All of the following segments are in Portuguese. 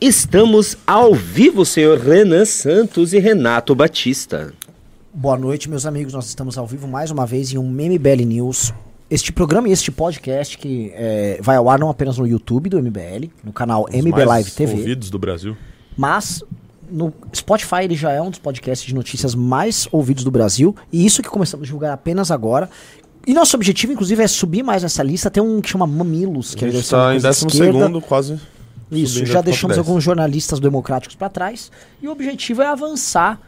Estamos ao vivo, senhor Renan Santos e Renato Batista. Boa noite, meus amigos. Nós estamos ao vivo mais uma vez em um MBL News. Este programa e este podcast que é, vai ao ar não apenas no YouTube do MBL, no canal Os MB mais Live TV, ouvidos do Brasil. mas no Spotify ele já é um dos podcasts de notícias mais ouvidos do Brasil. E isso que começamos a divulgar apenas agora. E nosso objetivo, inclusive, é subir mais nessa lista. Tem um que chama Mamilos, que A é gente está em décimo esquerda. segundo, quase. Isso, subindo já deixamos 10. alguns jornalistas democráticos para trás. E o objetivo é avançar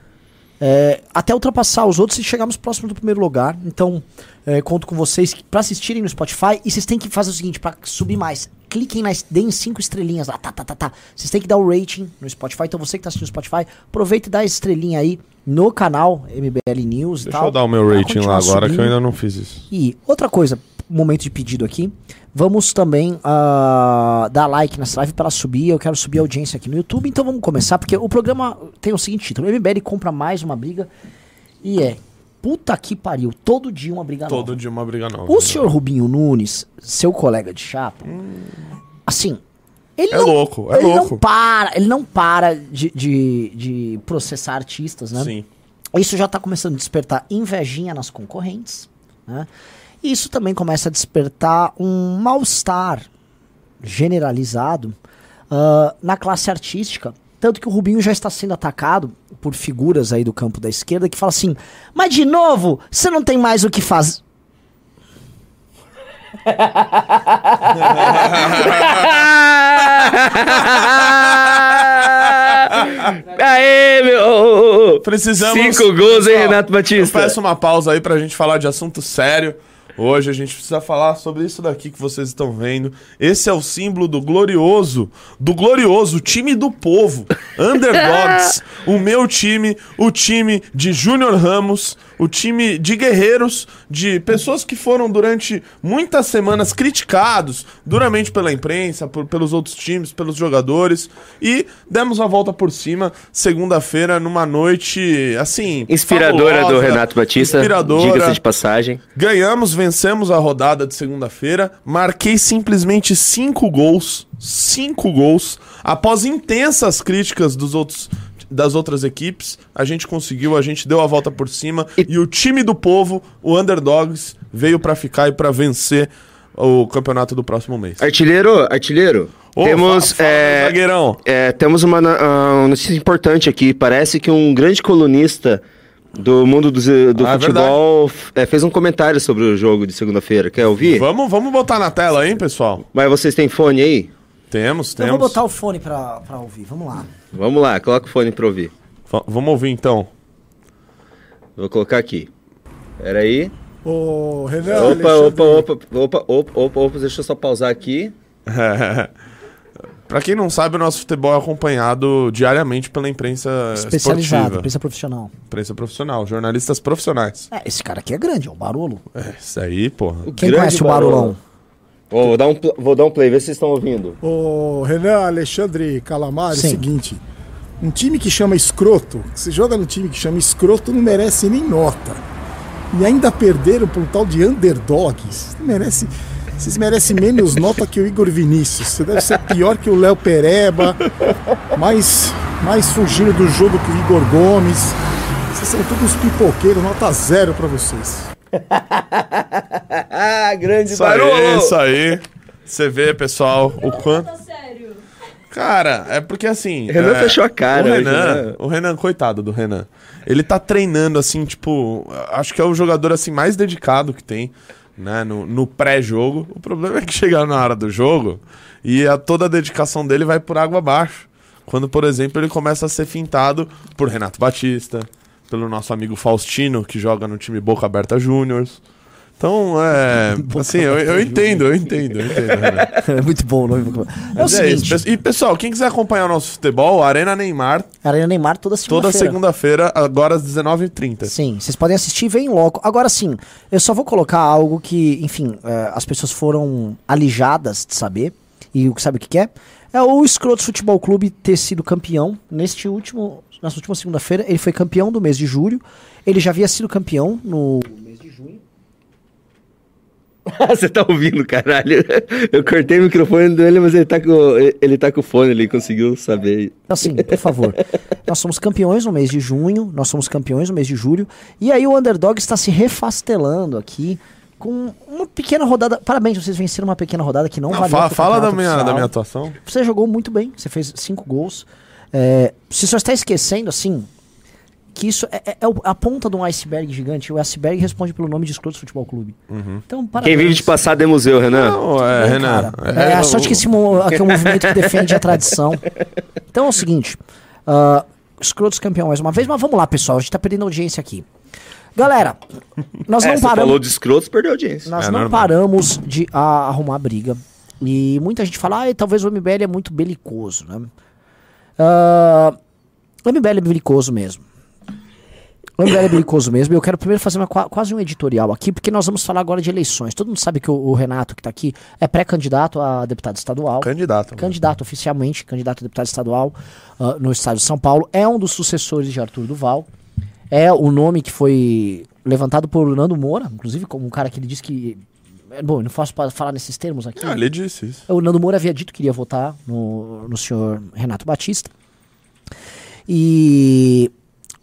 é, até ultrapassar os outros e chegarmos próximo do primeiro lugar. Então, é, conto com vocês para assistirem no Spotify. E vocês têm que fazer o seguinte: para subir mais, cliquem nas. Deem cinco estrelinhas lá. Tá, tá, tá, tá. Vocês têm que dar o rating no Spotify. Então, você que tá assistindo no Spotify, aproveita e dá a estrelinha aí no canal MBL News e Deixa tal. eu dar o meu rating lá agora, que eu subindo. ainda não fiz isso. E outra coisa, momento de pedido aqui. Vamos também ah, dar like nessa live para subir. Eu quero subir a audiência aqui no YouTube. Então vamos começar, porque o programa tem o seguinte título: MBL compra mais uma briga. E é. Puta que pariu, todo dia uma briga Todo nova. dia uma briga nova. O senhor Rubinho Nunes, seu colega de chapa, assim. Ele É não, louco, é ele louco. não para, ele não para de, de, de processar artistas, né? Sim. Isso já está começando a despertar invejinha nas concorrentes. Né? E isso também começa a despertar um mal-estar generalizado ah, na classe artística. Tanto que o Rubinho já está sendo atacado por figuras aí do campo da esquerda que falam assim: Mas de novo, você não tem mais o que fazer. Aê, meu! Precisamos. Cinco gols, hein, Renato Batista? Eu peço uma pausa aí pra gente falar de assunto sério. Hoje a gente precisa falar sobre isso daqui que vocês estão vendo. Esse é o símbolo do glorioso, do glorioso time do povo, Underdogs. o meu time, o time de Júnior Ramos, o time de guerreiros, de pessoas que foram durante muitas semanas criticados duramente pela imprensa, por- pelos outros times, pelos jogadores. E demos a volta por cima segunda-feira numa noite assim. Inspiradora do fabulosa, Renato Batista. Inspiradora. Diga-se de passagem. Ganhamos, vencemos a rodada de segunda-feira. Marquei simplesmente cinco gols. Cinco gols. Após intensas críticas dos outros, das outras equipes, a gente conseguiu, a gente deu a volta por cima. E, o time do povo, o Underdogs, veio pra ficar e pra vencer o campeonato do próximo mês. Artilheiro, artilheiro. Ô, temos, fa- fala, é, zagueirão. é, temos uma, ah, uma notícia importante aqui. Parece que um grande colunista do mundo do, do Ah, é futebol é, fez um comentário sobre o jogo de segunda-feira. Quer ouvir? Vamos, vamos botar na tela, hein, pessoal? Mas vocês têm fone aí? Temos, Eu temos. vou botar o fone pra, pra ouvir, vamos lá. Vamos lá, coloca o fone pra ouvir. Va- Vamos ouvir então. Vou colocar aqui. Pera aí. Ô, Renan, Opa, opa, opa, opa, opa, opa, opa, deixa eu só pausar aqui. Pra quem não sabe, o nosso futebol é acompanhado diariamente pela imprensa Especializado, esportiva. imprensa profissional. Imprensa profissional, jornalistas profissionais. É, esse cara aqui é grande, é o Barolo. É, isso aí, porra. Quem Grande conhece o Barolo. Barolão? Vou, dar um, vou dar um play, vê se vocês estão ouvindo. Ô, Renan, Alexandre Calamari, é o seguinte. Um time que chama escroto, se joga no time que chama escroto, não merece nem nota. E ainda perderam por um tal de underdogs. Não merece. Vocês merecem menos nota que o Igor Vinícius. Você deve ser pior que o Léo Pereba. Mais, mais fugindo do jogo que o Igor Gomes. Vocês são todos pipoqueiros, nota zero pra vocês. Ah, grande Isso aí, isso aí. Você vê, pessoal, o quanto. Tá sério. Cara, é porque assim. Renan é, fechou a cara O hoje, Renan, né? o Renan, coitado do Renan. Ele tá treinando, assim, tipo. Acho que é o jogador assim mais dedicado que tem, né? No, no pré-jogo. O problema é que chegar na hora do jogo e a, toda a dedicação dele vai por água abaixo. Quando, por exemplo, ele começa a ser fintado por Renato Batista, pelo nosso amigo Faustino, que joga no time Boca Aberta Júniors. Então, é. assim, eu, eu entendo, eu entendo, eu entendo. É muito bom o nome. É o é isso. seguinte, pe- E pessoal, quem quiser acompanhar o nosso futebol, Arena Neymar, Arena Neymar toda toda segunda-feira. segunda-feira, agora às 19h30. Sim, vocês podem assistir e vem logo. Agora sim, eu só vou colocar algo que, enfim, é, as pessoas foram alijadas de saber. E o que sabe o que que é? É o Escrotos Futebol Clube ter sido campeão neste último. Nessa última segunda-feira, ele foi campeão do mês de julho. Ele já havia sido campeão no mês de junho. Você tá ouvindo, caralho? Eu cortei o microfone dele, mas ele tá com, ele tá com o fone, ele conseguiu saber. Assim, por favor. nós somos campeões no mês de junho, nós somos campeões no mês de julho. E aí o underdog está se refastelando aqui com uma pequena rodada. Parabéns, vocês venceram uma pequena rodada que não, Não, valeu. fala fala da, minha, da minha atuação. Você jogou muito bem, você fez cinco gols. É, você só está esquecendo, assim, que isso é, é- é a ponta de um iceberg gigante. O iceberg responde pelo nome de Escrotos Futebol Clube. Então, Quem parabéns. vive de passado é museu, Renan. Não, é, Bem, Renan. cara. É, a sorte que esse é um movimento que defende a tradição. Então é o seguinte: ah, Escrotos campeão mais uma vez, mas vamos lá, pessoal. A gente tá perdendo audiência aqui. Galera, nós É, não paramos. falou de escrotos, perdeu audiência. Nós É não normal. paramos de a- arrumar briga. E muita gente fala, ah, talvez o MBL é muito belicoso, né? Ah, o MBL é belicoso mesmo. O MBL é belicoso mesmo. E eu quero primeiro fazer uma, qua- quase um editorial aqui, porque nós vamos falar agora de eleições. Todo mundo sabe que o, o Renato, que tá aqui, é pré-candidato a deputado estadual. Candidato. Candidato oficialmente, candidato a deputado estadual ah, no estado de São Paulo. É um dos sucessores de Arthur Duval. É o nome que foi levantado por Nando Moura, inclusive como um cara que ele disse que. É, Bom, não posso pa- falar nesses termos aqui. Ah, ele disse isso. O Nando Moura havia dito que iria votar no, no senhor Renato Batista. E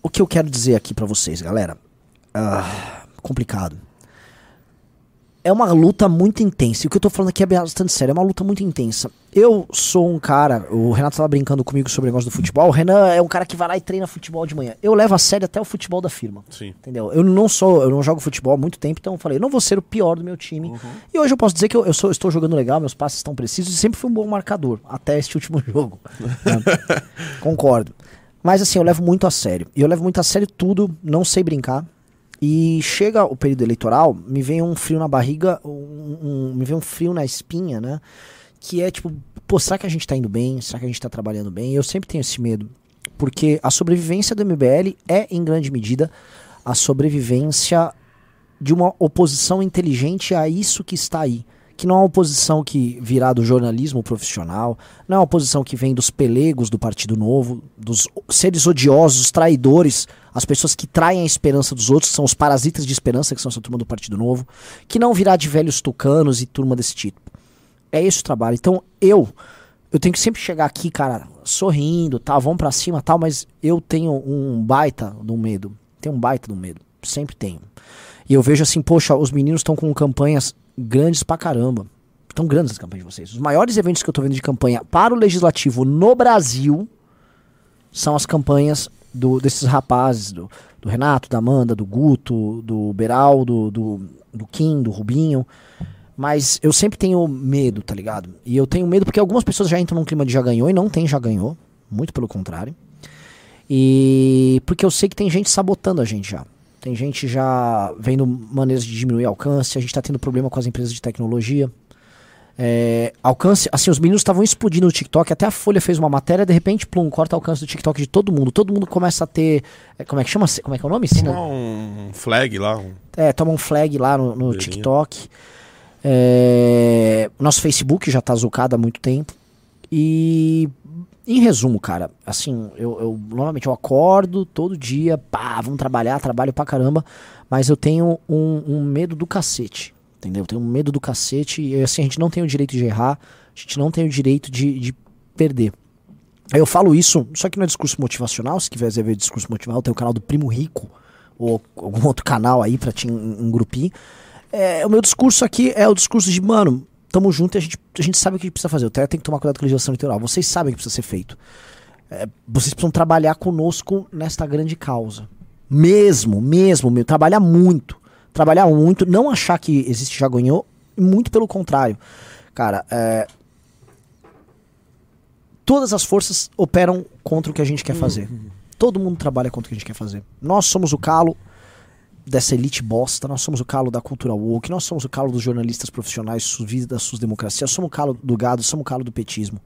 o que eu quero dizer aqui pra vocês, galera? Ah, complicado. É uma luta muito intensa. E o que eu tô falando aqui é bastante sério. É uma luta muito intensa. Eu sou um cara. O Renato tava brincando comigo sobre o negócio do futebol. O Renan é um cara que vai lá e treina futebol de manhã. Eu levo a sério até o futebol da firma. Sim. Entendeu? Eu não sou, eu não jogo futebol há muito tempo, então eu falei, eu não vou ser o pior do meu time. E hoje eu posso dizer que eu, eu sou, estou jogando legal, meus passes estão precisos e sempre fui um bom marcador, até este último jogo. né? Concordo. Mas assim, eu levo muito a sério. E eu levo muito a sério tudo, não sei brincar. E chega o período eleitoral, me vem um frio na barriga, um- um- me vem um frio na espinha, né? Que é tipo, pô, será que a gente tá indo bem? Será que a gente tá trabalhando bem? Eu sempre tenho esse medo. Porque a sobrevivência do MBL é, em grande medida, a sobrevivência de uma oposição inteligente a isso que está aí. Que não é uma oposição que virá do jornalismo profissional, não é uma oposição que vem dos pelegos do Partido Novo, dos seres odiosos, traidores, as pessoas que traem a esperança dos outros, que são os parasitas de esperança, que são essa turma do Partido Novo, que não virá de velhos tucanos e turma desse tipo. É esse o trabalho. Então eu, eu tenho que sempre chegar aqui, cara, sorrindo, tal, vamos pra cima, tal, mas eu tenho um baita do medo. Tenho um baita do medo. Sempre tenho. E eu vejo assim, poxa, os meninos estão com campanhas grandes pra caramba. Estão grandes as campanhas de vocês. Os maiores eventos que eu tô vendo de campanha para o legislativo no Brasil são as campanhas do, desses rapazes, do, do Renato, da Amanda, do Guto, do Beraldo, do, do Kim, do Rubinho. Mas eu sempre tenho medo, tá ligado? E eu tenho medo porque algumas pessoas já entram num clima de já ganhou e não tem já ganhou. Muito pelo contrário. E porque eu sei que tem gente sabotando a gente já. Tem gente já vendo maneiras de diminuir alcance. A gente tá tendo problema com as empresas de tecnologia. É, alcance, assim, os meninos estavam explodindo no TikTok, até a Folha fez uma matéria, de repente, plum, corta o alcance do TikTok de todo mundo. Todo mundo começa a ter. é, Como é que chama? Como é que é o nome? Toma um flag lá. Um... é, toma um flag lá no, no. TikTok. É, nosso Facebook já tá zucado há muito tempo. E em resumo, cara, assim, eu, eu normalmente eu acordo todo dia, pá, vamos trabalhar, trabalho pra caramba, mas eu tenho um, um medo do cacete. Entendeu? Eu tenho um medo do cacete e assim, a gente não tem o direito de errar, a gente não tem o direito de, de perder. Aí eu falo isso, só que não é discurso motivacional, se quiser ver discurso motivacional, tem o canal do Primo Rico, ou algum outro canal aí pra te engrupir. É, o meu discurso aqui é o discurso de, mano, tamo junto e a gente, a gente sabe o que precisa fazer. O TEA tem que tomar cuidado com a legislação eleitoral. Vocês sabem o que precisa ser feito. É, vocês precisam trabalhar conosco nesta grande causa. Mesmo, mesmo, mesmo. Trabalhar muito. Trabalhar muito. Não achar que existe já ganhou. Muito pelo contrário. Cara, é, todas as forças operam contra o que a gente quer fazer. Todo mundo trabalha contra o que a gente quer fazer. Nós somos o calo dessa elite bosta, nós somos o calo da cultura woke, nós somos o calo dos jornalistas profissionais, su- vida das suas democracias, somos o calo do gado, somos o calo do petismo.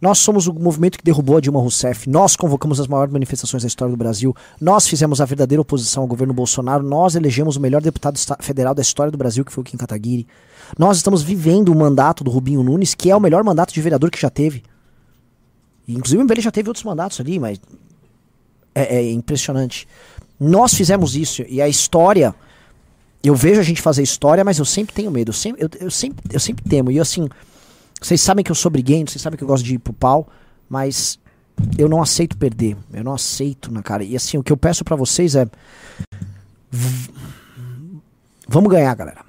Nós somos o movimento que derrubou a Dilma Rousseff, nós convocamos as maiores manifestações da história do Brasil, nós fizemos a verdadeira oposição ao governo Bolsonaro, nós elegemos o melhor deputado federal da história do Brasil, que foi o Kim Kataguiri. Nós estamos vivendo o mandato do Rubinho Nunes, que é o melhor mandato de vereador que já teve. E, Inclusive, ele já teve outros mandatos ali, mas é, é impressionante. Nós fizemos isso e a história eu vejo a gente fazer história, mas eu sempre tenho medo. Eu sempre, eu, eu sempre, eu sempre temo. E assim, vocês sabem que eu sou briguento, vocês sabem que eu gosto de ir pro pau, mas eu não aceito perder. Eu não aceito na cara. E assim, o que eu peço para vocês é. Vamos ganhar, galera.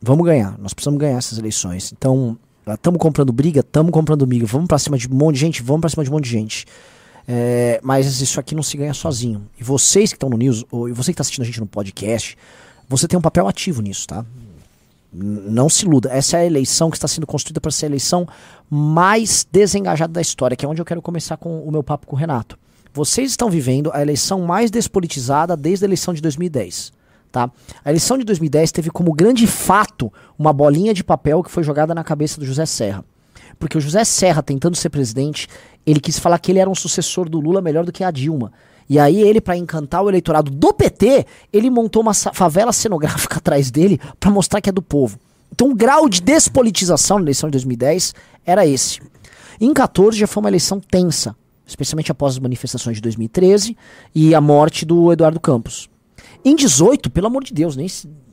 Vamos ganhar. Nós precisamos ganhar essas eleições. Então, estamos comprando briga, estamos comprando miga. Vamos pra cima de um monte de gente, vamos pra cima de um monte de gente. É, mas isso aqui não se ganha sozinho. E vocês que estão no News, ou e você que está assistindo a gente no podcast, você tem um papel ativo nisso, tá? Não se iluda. Essa é a eleição que está sendo construída para ser a eleição mais desengajada da história, que é onde eu quero começar com o meu papo com o Renato. Vocês estão vivendo a eleição mais despolitizada desde a eleição de 2010. Tá? A eleição de 2010 teve como grande fato uma bolinha de papel que foi jogada na cabeça do José Serra. Porque o José Serra, tentando ser presidente, ele quis falar que ele era um sucessor do Lula melhor do que a Dilma. E aí ele, para encantar o eleitorado do PT, ele montou uma favela cenográfica atrás dele para mostrar que é do povo. Então o grau de despolitização na eleição de 2010 era esse. Em 14 já foi uma eleição tensa, especialmente após as manifestações de 2013 e a morte do Eduardo Campos. Em 18, pelo amor de Deus, nem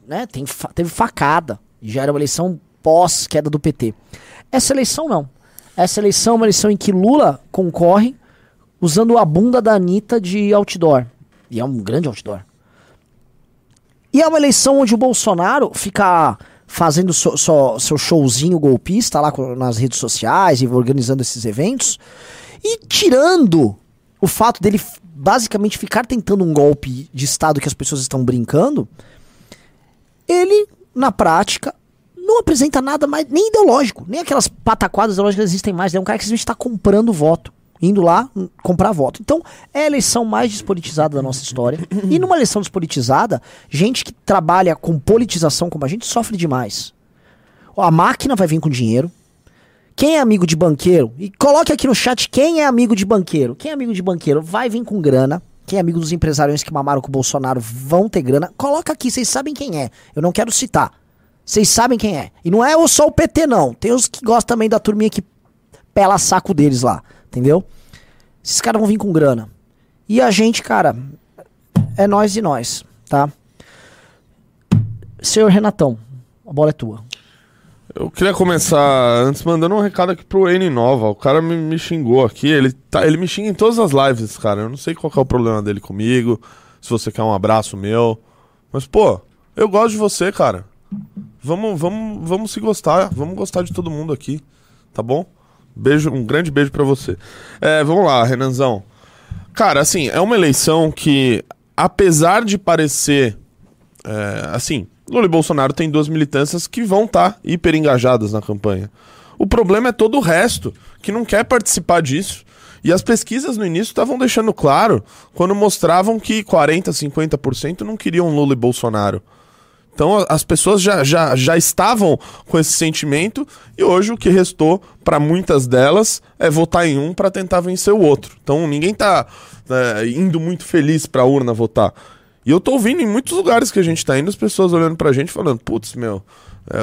né, teve facada. Já era uma eleição pós queda do PT. Essa eleição não. Essa eleição é uma eleição em que Lula concorre usando a bunda da Anitta de outdoor. E é um grande outdoor. E é uma eleição onde o Bolsonaro fica fazendo so- só seu showzinho golpista lá nas redes sociais e organizando esses eventos. E tirando o fato dele basicamente ficar tentando um golpe de Estado que as pessoas estão brincando, ele, na prática, não apresenta nada mais, nem ideológico, nem aquelas pataquadas ideológicas que existem mais. É um cara que simplesmente está comprando voto. Indo lá hum, comprar voto. Então, é a eleição mais despolitizada da nossa história. E numa eleição despolitizada, gente que trabalha com politização como a gente sofre demais. A máquina vai vir com dinheiro. Quem é amigo de banqueiro? E coloque aqui no chat quem é amigo de banqueiro. Quem é amigo de banqueiro vai vir com grana. Quem é amigo dos empresarios que mamaram com o Bolsonaro vão ter grana. Coloca aqui, vocês sabem quem é. Eu não quero citar. Vocês sabem quem é. E não é só o PT, não. Tem os que gostam também da turminha que pela saco deles lá. Entendeu? Esses caras vão vir com grana. E a gente, cara, é nós e nós, tá? Senhor Renatão, a bola é tua. Eu queria começar antes mandando um recado aqui pro N Nova. O cara me, me xingou aqui. Ele, tá, ele me xinga em todas as lives, cara. Eu não sei qual é o problema dele comigo. Se você quer um abraço meu. Mas, pô, eu gosto de você, cara. Vamos, vamos, vamos se gostar. Vamos gostar de todo mundo aqui. Tá bom? Beijo, um grande beijo pra você. É, vamos lá, Renanzão. Cara, assim, é uma eleição que, apesar de parecer é, assim, Lula e Bolsonaro têm duas militâncias que vão estar hiper engajadas na campanha. O problema é todo o resto, que não quer participar disso. E as pesquisas no início estavam deixando claro, quando mostravam que 40%, 50% não queriam Lula e Bolsonaro. Então as pessoas já, já, já estavam com esse sentimento e hoje o que restou para muitas delas é votar em um para tentar vencer o outro. Então ninguém tá é, indo muito feliz para a urna votar. E eu tô ouvindo em muitos lugares que a gente tá indo as pessoas olhando pra gente falando, putz, meu, é,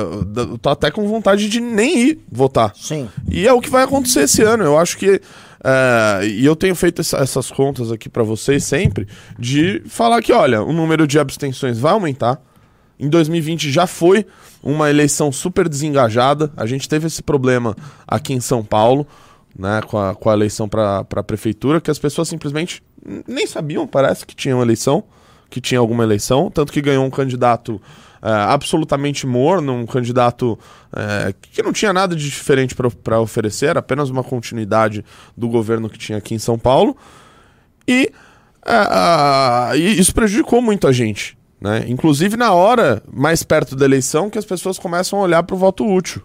eu tô até com vontade de nem ir votar. Sim. E é o que vai acontecer esse ano. Eu acho que. é, e eu tenho feito essa- essas contas aqui pra vocês sempre, de falar que, olha, o número de abstenções vai aumentar. Em 2020 já foi uma eleição super desengajada. A gente teve esse problema aqui em São Paulo, né, com a, com a eleição para a prefeitura, que as pessoas simplesmente nem sabiam, parece que tinha uma eleição, que tinha alguma eleição, tanto que ganhou um candidato é, absolutamente morno, um candidato é, que não tinha nada de diferente para oferecer, era apenas uma continuidade do governo que tinha aqui em São Paulo. E, é, e isso prejudicou muito a gente. Né? Inclusive na hora mais perto da eleição que as pessoas começam a olhar para o voto útil.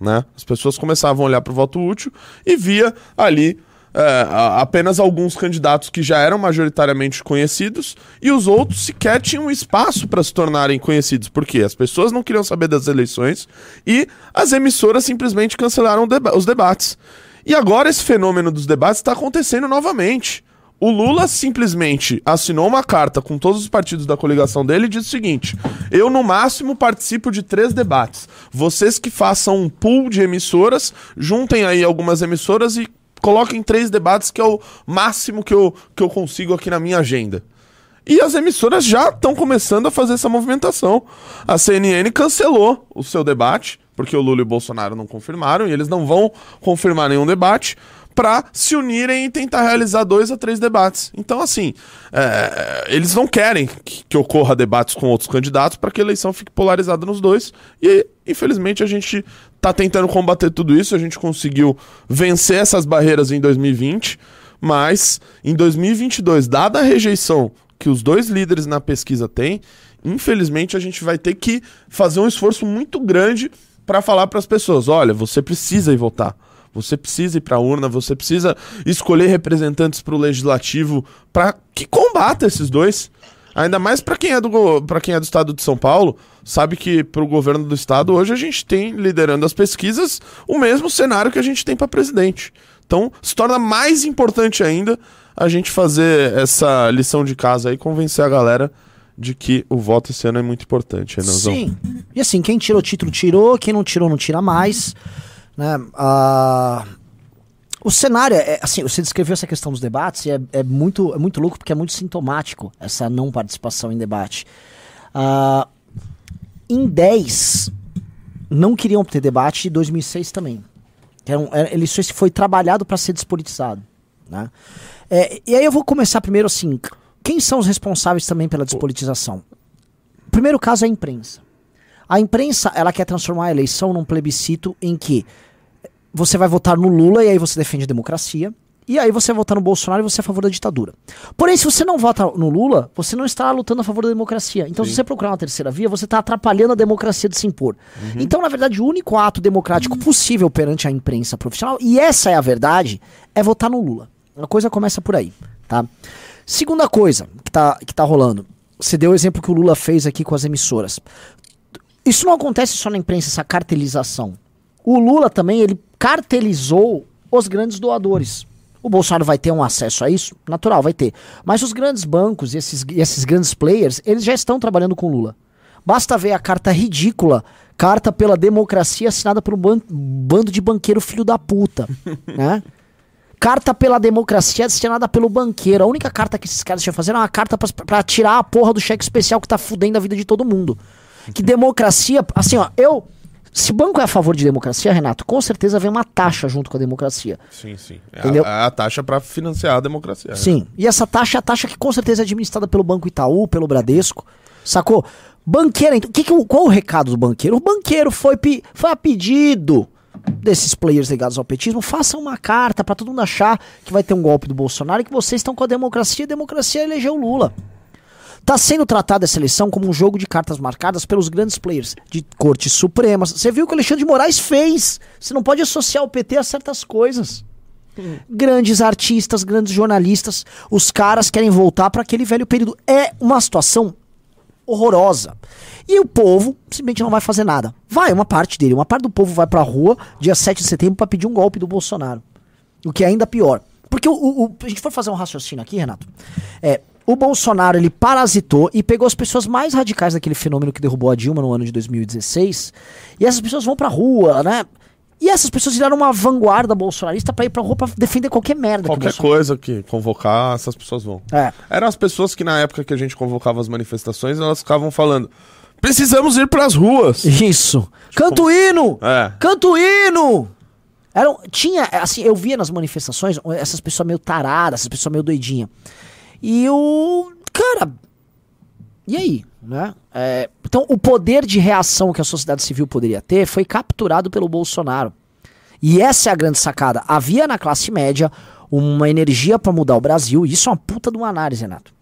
Né? As pessoas começavam a olhar para o voto útil e via ali é, apenas alguns candidatos que já eram majoritariamente conhecidos e os outros sequer tinham espaço para se tornarem conhecidos. Por quê? As pessoas não queriam saber das eleições e as emissoras simplesmente cancelaram deba- os debates. E agora esse fenômeno dos debates está acontecendo novamente. O Lula simplesmente assinou uma carta com todos os partidos da coligação dele e disse o seguinte: eu no máximo participo de três debates. Vocês que façam um pool de emissoras, juntem aí algumas emissoras e coloquem três debates, que é o máximo que eu, que eu consigo aqui na minha agenda. E as emissoras já estão começando a fazer essa movimentação. A CNN cancelou o seu debate, porque o Lula e o Bolsonaro não confirmaram, e eles não vão confirmar nenhum debate, para se unirem e tentar realizar dois a três debates. Então, assim, é, eles não querem que, que ocorra debates com outros candidatos para que a eleição fique polarizada nos dois. E, infelizmente, a gente está tentando combater tudo isso. A gente conseguiu vencer essas barreiras em 2020, mas em 2022, dada a rejeição que os dois líderes na pesquisa têm, infelizmente a gente vai ter que fazer um esforço muito grande para falar para as pessoas: olha, você precisa ir votar. Você precisa ir para a urna, você precisa escolher representantes para o legislativo para que combata esses dois. Ainda mais para quem é do para quem é do estado de São Paulo, sabe que para o governo do estado hoje a gente tem liderando as pesquisas o mesmo cenário que a gente tem para presidente. Então, se torna mais importante ainda a gente fazer essa lição de casa aí, convencer a galera de que o voto esse ano é muito importante, Renanzão. Sim. E assim, quem tirou título tirou, quem não tirou não tira mais. Né? Ah, o cenário, é, assim, você descreveu essa questão dos debates e é, é, muito, é muito louco porque é muito sintomático essa não participação em debate. Ah, em 10, não queriam ter debate, e 2006 também. Era um, era, ele foi trabalhado para ser despolitizado. Né? É, e aí eu vou começar primeiro assim, quem são os responsáveis também pela despolitização? O primeiro caso é a imprensa. A imprensa, ela quer transformar a eleição num plebiscito em que você vai votar no Lula e aí você defende a democracia. E aí você vai votar no Bolsonaro e você é a favor da ditadura. Porém, se você não vota no Lula, você não está lutando a favor da democracia. Então, Sim. se você procurar uma terceira via, você está atrapalhando a democracia de se impor. Uhum. Então, na verdade, o único ato democrático possível perante a imprensa profissional, e essa é a verdade, é votar no Lula. A coisa começa por aí, tá? Segunda coisa que tá, que tá rolando. Você deu o exemplo que o Lula fez aqui com as emissoras. Isso não acontece só na imprensa, essa cartelização. O Lula também, ele cartelizou os grandes doadores. O Bolsonaro vai ter um acesso a isso? Natural, vai ter. Mas os grandes bancos e esses, esses grandes players, eles já estão trabalhando com Lula. Basta ver a carta ridícula, carta pela democracia assinada por um ban bando de banqueiro filho da puta, né? Carta pela democracia assinada pelo banqueiro. A única carta que esses caras tinham fazer era uma carta para tirar a porra do cheque especial que tá fudendo a vida de todo mundo. Que democracia. Assim, ó, eu. Se o banco é a favor de democracia, Renato, com certeza vem uma taxa junto com a democracia. Sim, sim. É Entendeu? A, a taxa para financiar a democracia. Né? Sim. E essa taxa é a taxa que com certeza é administrada pelo Banco Itaú, pelo Bradesco. Sacou? Banqueiro, então, que que, qual o recado do banqueiro? O banqueiro foi, foi a pedido desses players ligados ao petismo, façam uma carta para todo mundo achar que vai ter um golpe do Bolsonaro e que vocês estão com a democracia e a democracia elegeu Lula. Está sendo tratada essa eleição como um jogo de cartas marcadas pelos grandes players de cortes supremas. Você viu o que o Alexandre de Moraes fez. Você não pode associar o PT a certas coisas. Grandes artistas, grandes jornalistas, os caras querem voltar para aquele velho período. É uma situação horrorosa. E o povo simplesmente não vai fazer nada. Vai, uma parte dele, uma parte do povo vai pra rua dia 7 de setembro para pedir um golpe do Bolsonaro. O que é ainda pior. Porque o, o, a gente for fazer um raciocínio aqui, Renato. É, o Bolsonaro ele parasitou e pegou as pessoas mais radicais daquele fenômeno que derrubou a Dilma no ano de 2016. E essas pessoas vão pra rua, né? E essas pessoas viraram uma vanguarda bolsonarista para ir pra rua pra defender qualquer merda. Qualquer que coisa que convocar, essas pessoas vão. É. Eram as pessoas que na época que a gente convocava as manifestações, elas ficavam falando: precisamos ir pras ruas. Isso. Canto hino! É. Canto hino! Era, tinha, assim, eu via nas manifestações essas pessoas meio taradas, essas pessoas meio doidinhas. E o. Cara. E aí? Né? É, então, o poder de reação que a sociedade civil poderia ter foi capturado pelo Bolsonaro. E essa é a grande sacada. Havia na classe média uma energia para mudar o Brasil, e isso é uma puta de uma análise, Renato.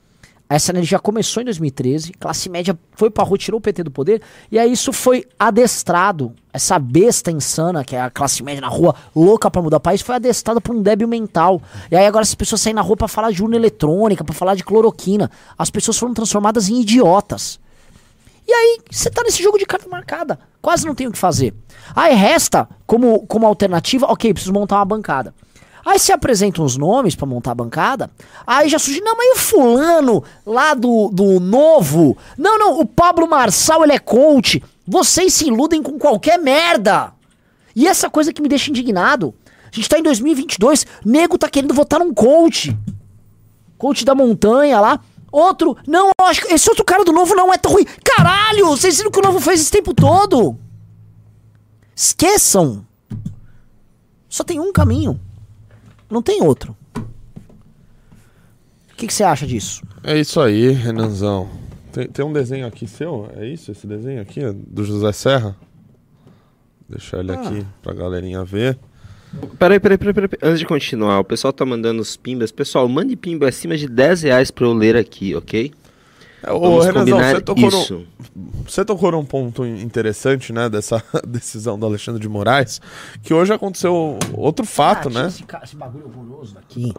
Essa energia começou em 2013, classe média foi pra rua, tirou o PT do poder, e aí isso foi adestrado. Essa besta insana, que é a classe média na rua, louca para mudar o país, foi adestrada por um débil mental. E aí agora as pessoas saem na rua para falar de urna eletrônica, para falar de cloroquina. As pessoas foram transformadas em idiotas. E aí, você tá nesse jogo de carta marcada. Quase não tem o que fazer. Aí resta, como, como alternativa, ok, preciso montar uma bancada. Aí se apresentam os nomes para montar a bancada. Aí já surge, não, mas o fulano lá do, do novo? Não, não, o Pablo Marçal, ele é coach. Vocês se iludem com qualquer merda. E essa coisa que me deixa indignado. A gente tá em 2022, nego tá querendo votar num coach. Coach da montanha lá. Outro, não, acho que esse outro cara do novo não é tão ruim. Caralho, vocês viram o que o novo fez esse tempo todo? Esqueçam. Só tem um caminho. Não tem outro. O que que você acha disso? É isso aí, Renanzão. Tem, tem um desenho aqui seu? É isso, esse desenho aqui? Do José Serra? Deixar ele aqui pra galerinha ver. Peraí, peraí, peraí, peraí. Antes de continuar, o pessoal tá mandando os pimbas. Pessoal, mande pimba acima de 10 reais pra eu ler aqui, ok? É, Ô, Renanzão, você tocou, isso. no, você tocou num ponto interessante, né, dessa decisão do Alexandre de Moraes, que hoje aconteceu outro fato, Ah, né? Esse, esse bagulho horroroso daqui.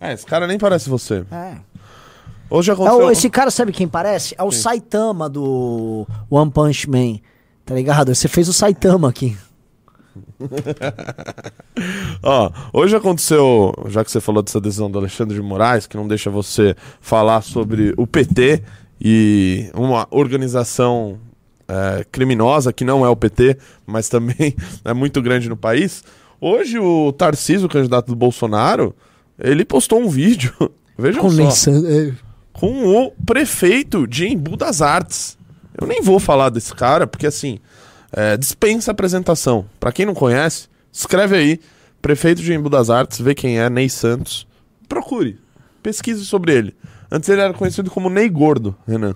É, esse cara nem parece você. É. Hoje aconteceu... o- esse cara sabe quem parece? É o Saitama do One Punch Man. Tá ligado? Você fez o Saitama aqui. Ó, hoje aconteceu, já que você falou dessa decisão do Alexandre de Moraes, que não deixa você falar sobre o PT e uma organização é, criminosa que não é o PT, mas também é muito grande no país. Hoje o Tarcísio, candidato do Bolsonaro, ele postou um vídeo, vejam só, com o prefeito de Embu das Artes. Eu nem vou falar desse cara, porque assim, é, dispensa apresentação. Pra quem não conhece, escreve aí, prefeito de Embu das Artes, vê quem é, Ney Santos. Procure, pesquise sobre ele. Antes ele era conhecido como Ney Gordo, Renan.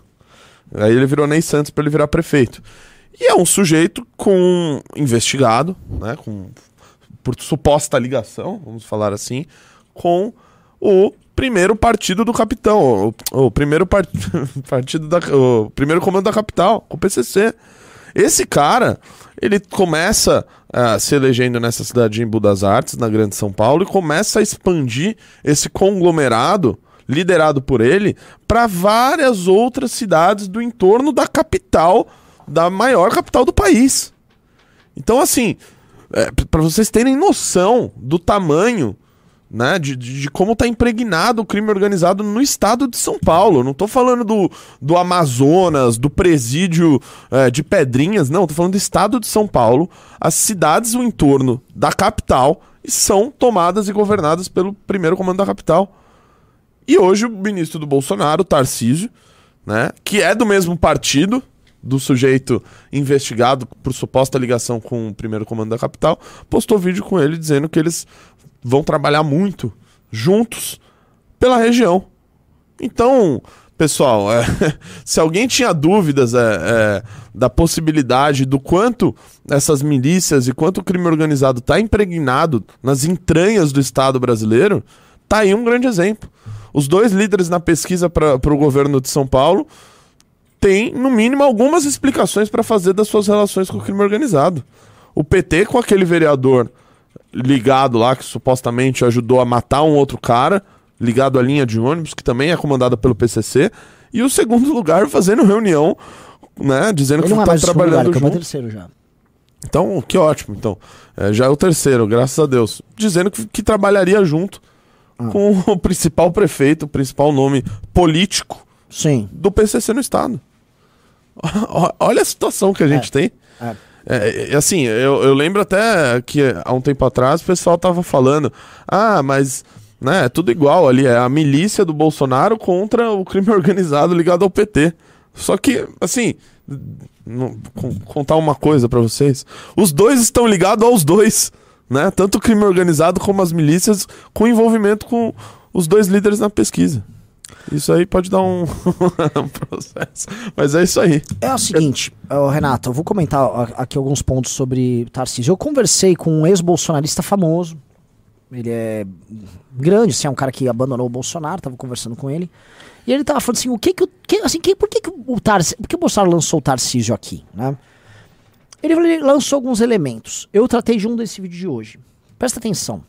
Aí ele virou Ney Santos pra ele virar prefeito. E é um sujeito com investigado, né, com por suposta ligação, vamos falar assim, com o primeiro partido do capitão, o, o primeiro par- partido da, o primeiro comando da capital, o PCC. Esse cara, ele começa a se elegendo nessa cidade de Embu das Artes, na Grande São Paulo, e começa a expandir esse conglomerado liderado por ele para várias outras cidades do entorno da capital, da maior capital do país. Então, assim, é, para vocês terem noção do tamanho, né, de, de, como tá impregnado o crime organizado no estado de São Paulo. Não tô falando do, do Amazonas, do presídio é, de Pedrinhas, não, tô falando do estado de São Paulo. As cidades no entorno da capital são tomadas e governadas pelo primeiro comando da capital. E hoje o ministro do Bolsonaro, Tarcísio, né, que é do mesmo partido do sujeito investigado por suposta ligação com o primeiro comando da capital, postou vídeo com ele dizendo que eles vão trabalhar muito juntos pela região. Então, pessoal, é, se alguém tinha dúvidas é, é, da possibilidade do quanto essas milícias e quanto o crime organizado está impregnado nas entranhas do Estado brasileiro, tá aí um grande exemplo. Os dois líderes na pesquisa para o governo de São Paulo têm, no mínimo, algumas explicações para fazer das suas relações com o crime organizado. O PT com aquele vereador ligado lá, que supostamente ajudou a matar um outro cara, ligado à linha de ônibus, que também é comandada pelo PCC, e o segundo lugar fazendo reunião, né, dizendo Ele que não é está mais o segundo lugar, trabalhando ele é junto. terceiro já. Então, que ótimo. Então, é, já é o terceiro, graças a Deus. Dizendo que, que trabalharia junto Ah. com o principal prefeito, o principal nome político Sim. do PCC no estado. Olha a situação que a gente tem. É. É, é, assim, eu, eu lembro até que há um tempo atrás o pessoal tava falando: ah, mas né, é tudo igual ali, é a milícia do Bolsonaro contra o crime organizado ligado ao PT. Só que, assim, não- con- contar uma coisa pra vocês: os dois estão ligados aos dois, né? Tanto o crime organizado como as milícias, com envolvimento com os dois líderes na pesquisa. Isso aí pode dar um, um processo. Mas é isso aí. É o seguinte, ô, Renato, eu vou comentar aqui alguns pontos sobre Tarcísio. Eu conversei com um ex-bolsonarista famoso. Ele é grande, assim, é um cara que abandonou o Bolsonaro, tava conversando com ele. E ele tava falando assim, o que que. Que, assim, que, por que, que o Tarcísio. Por que o Bolsonaro lançou o Tarcísio aqui, né? Ele, ele lançou alguns elementos. Eu tratei de um desse vídeo de hoje. Presta atenção.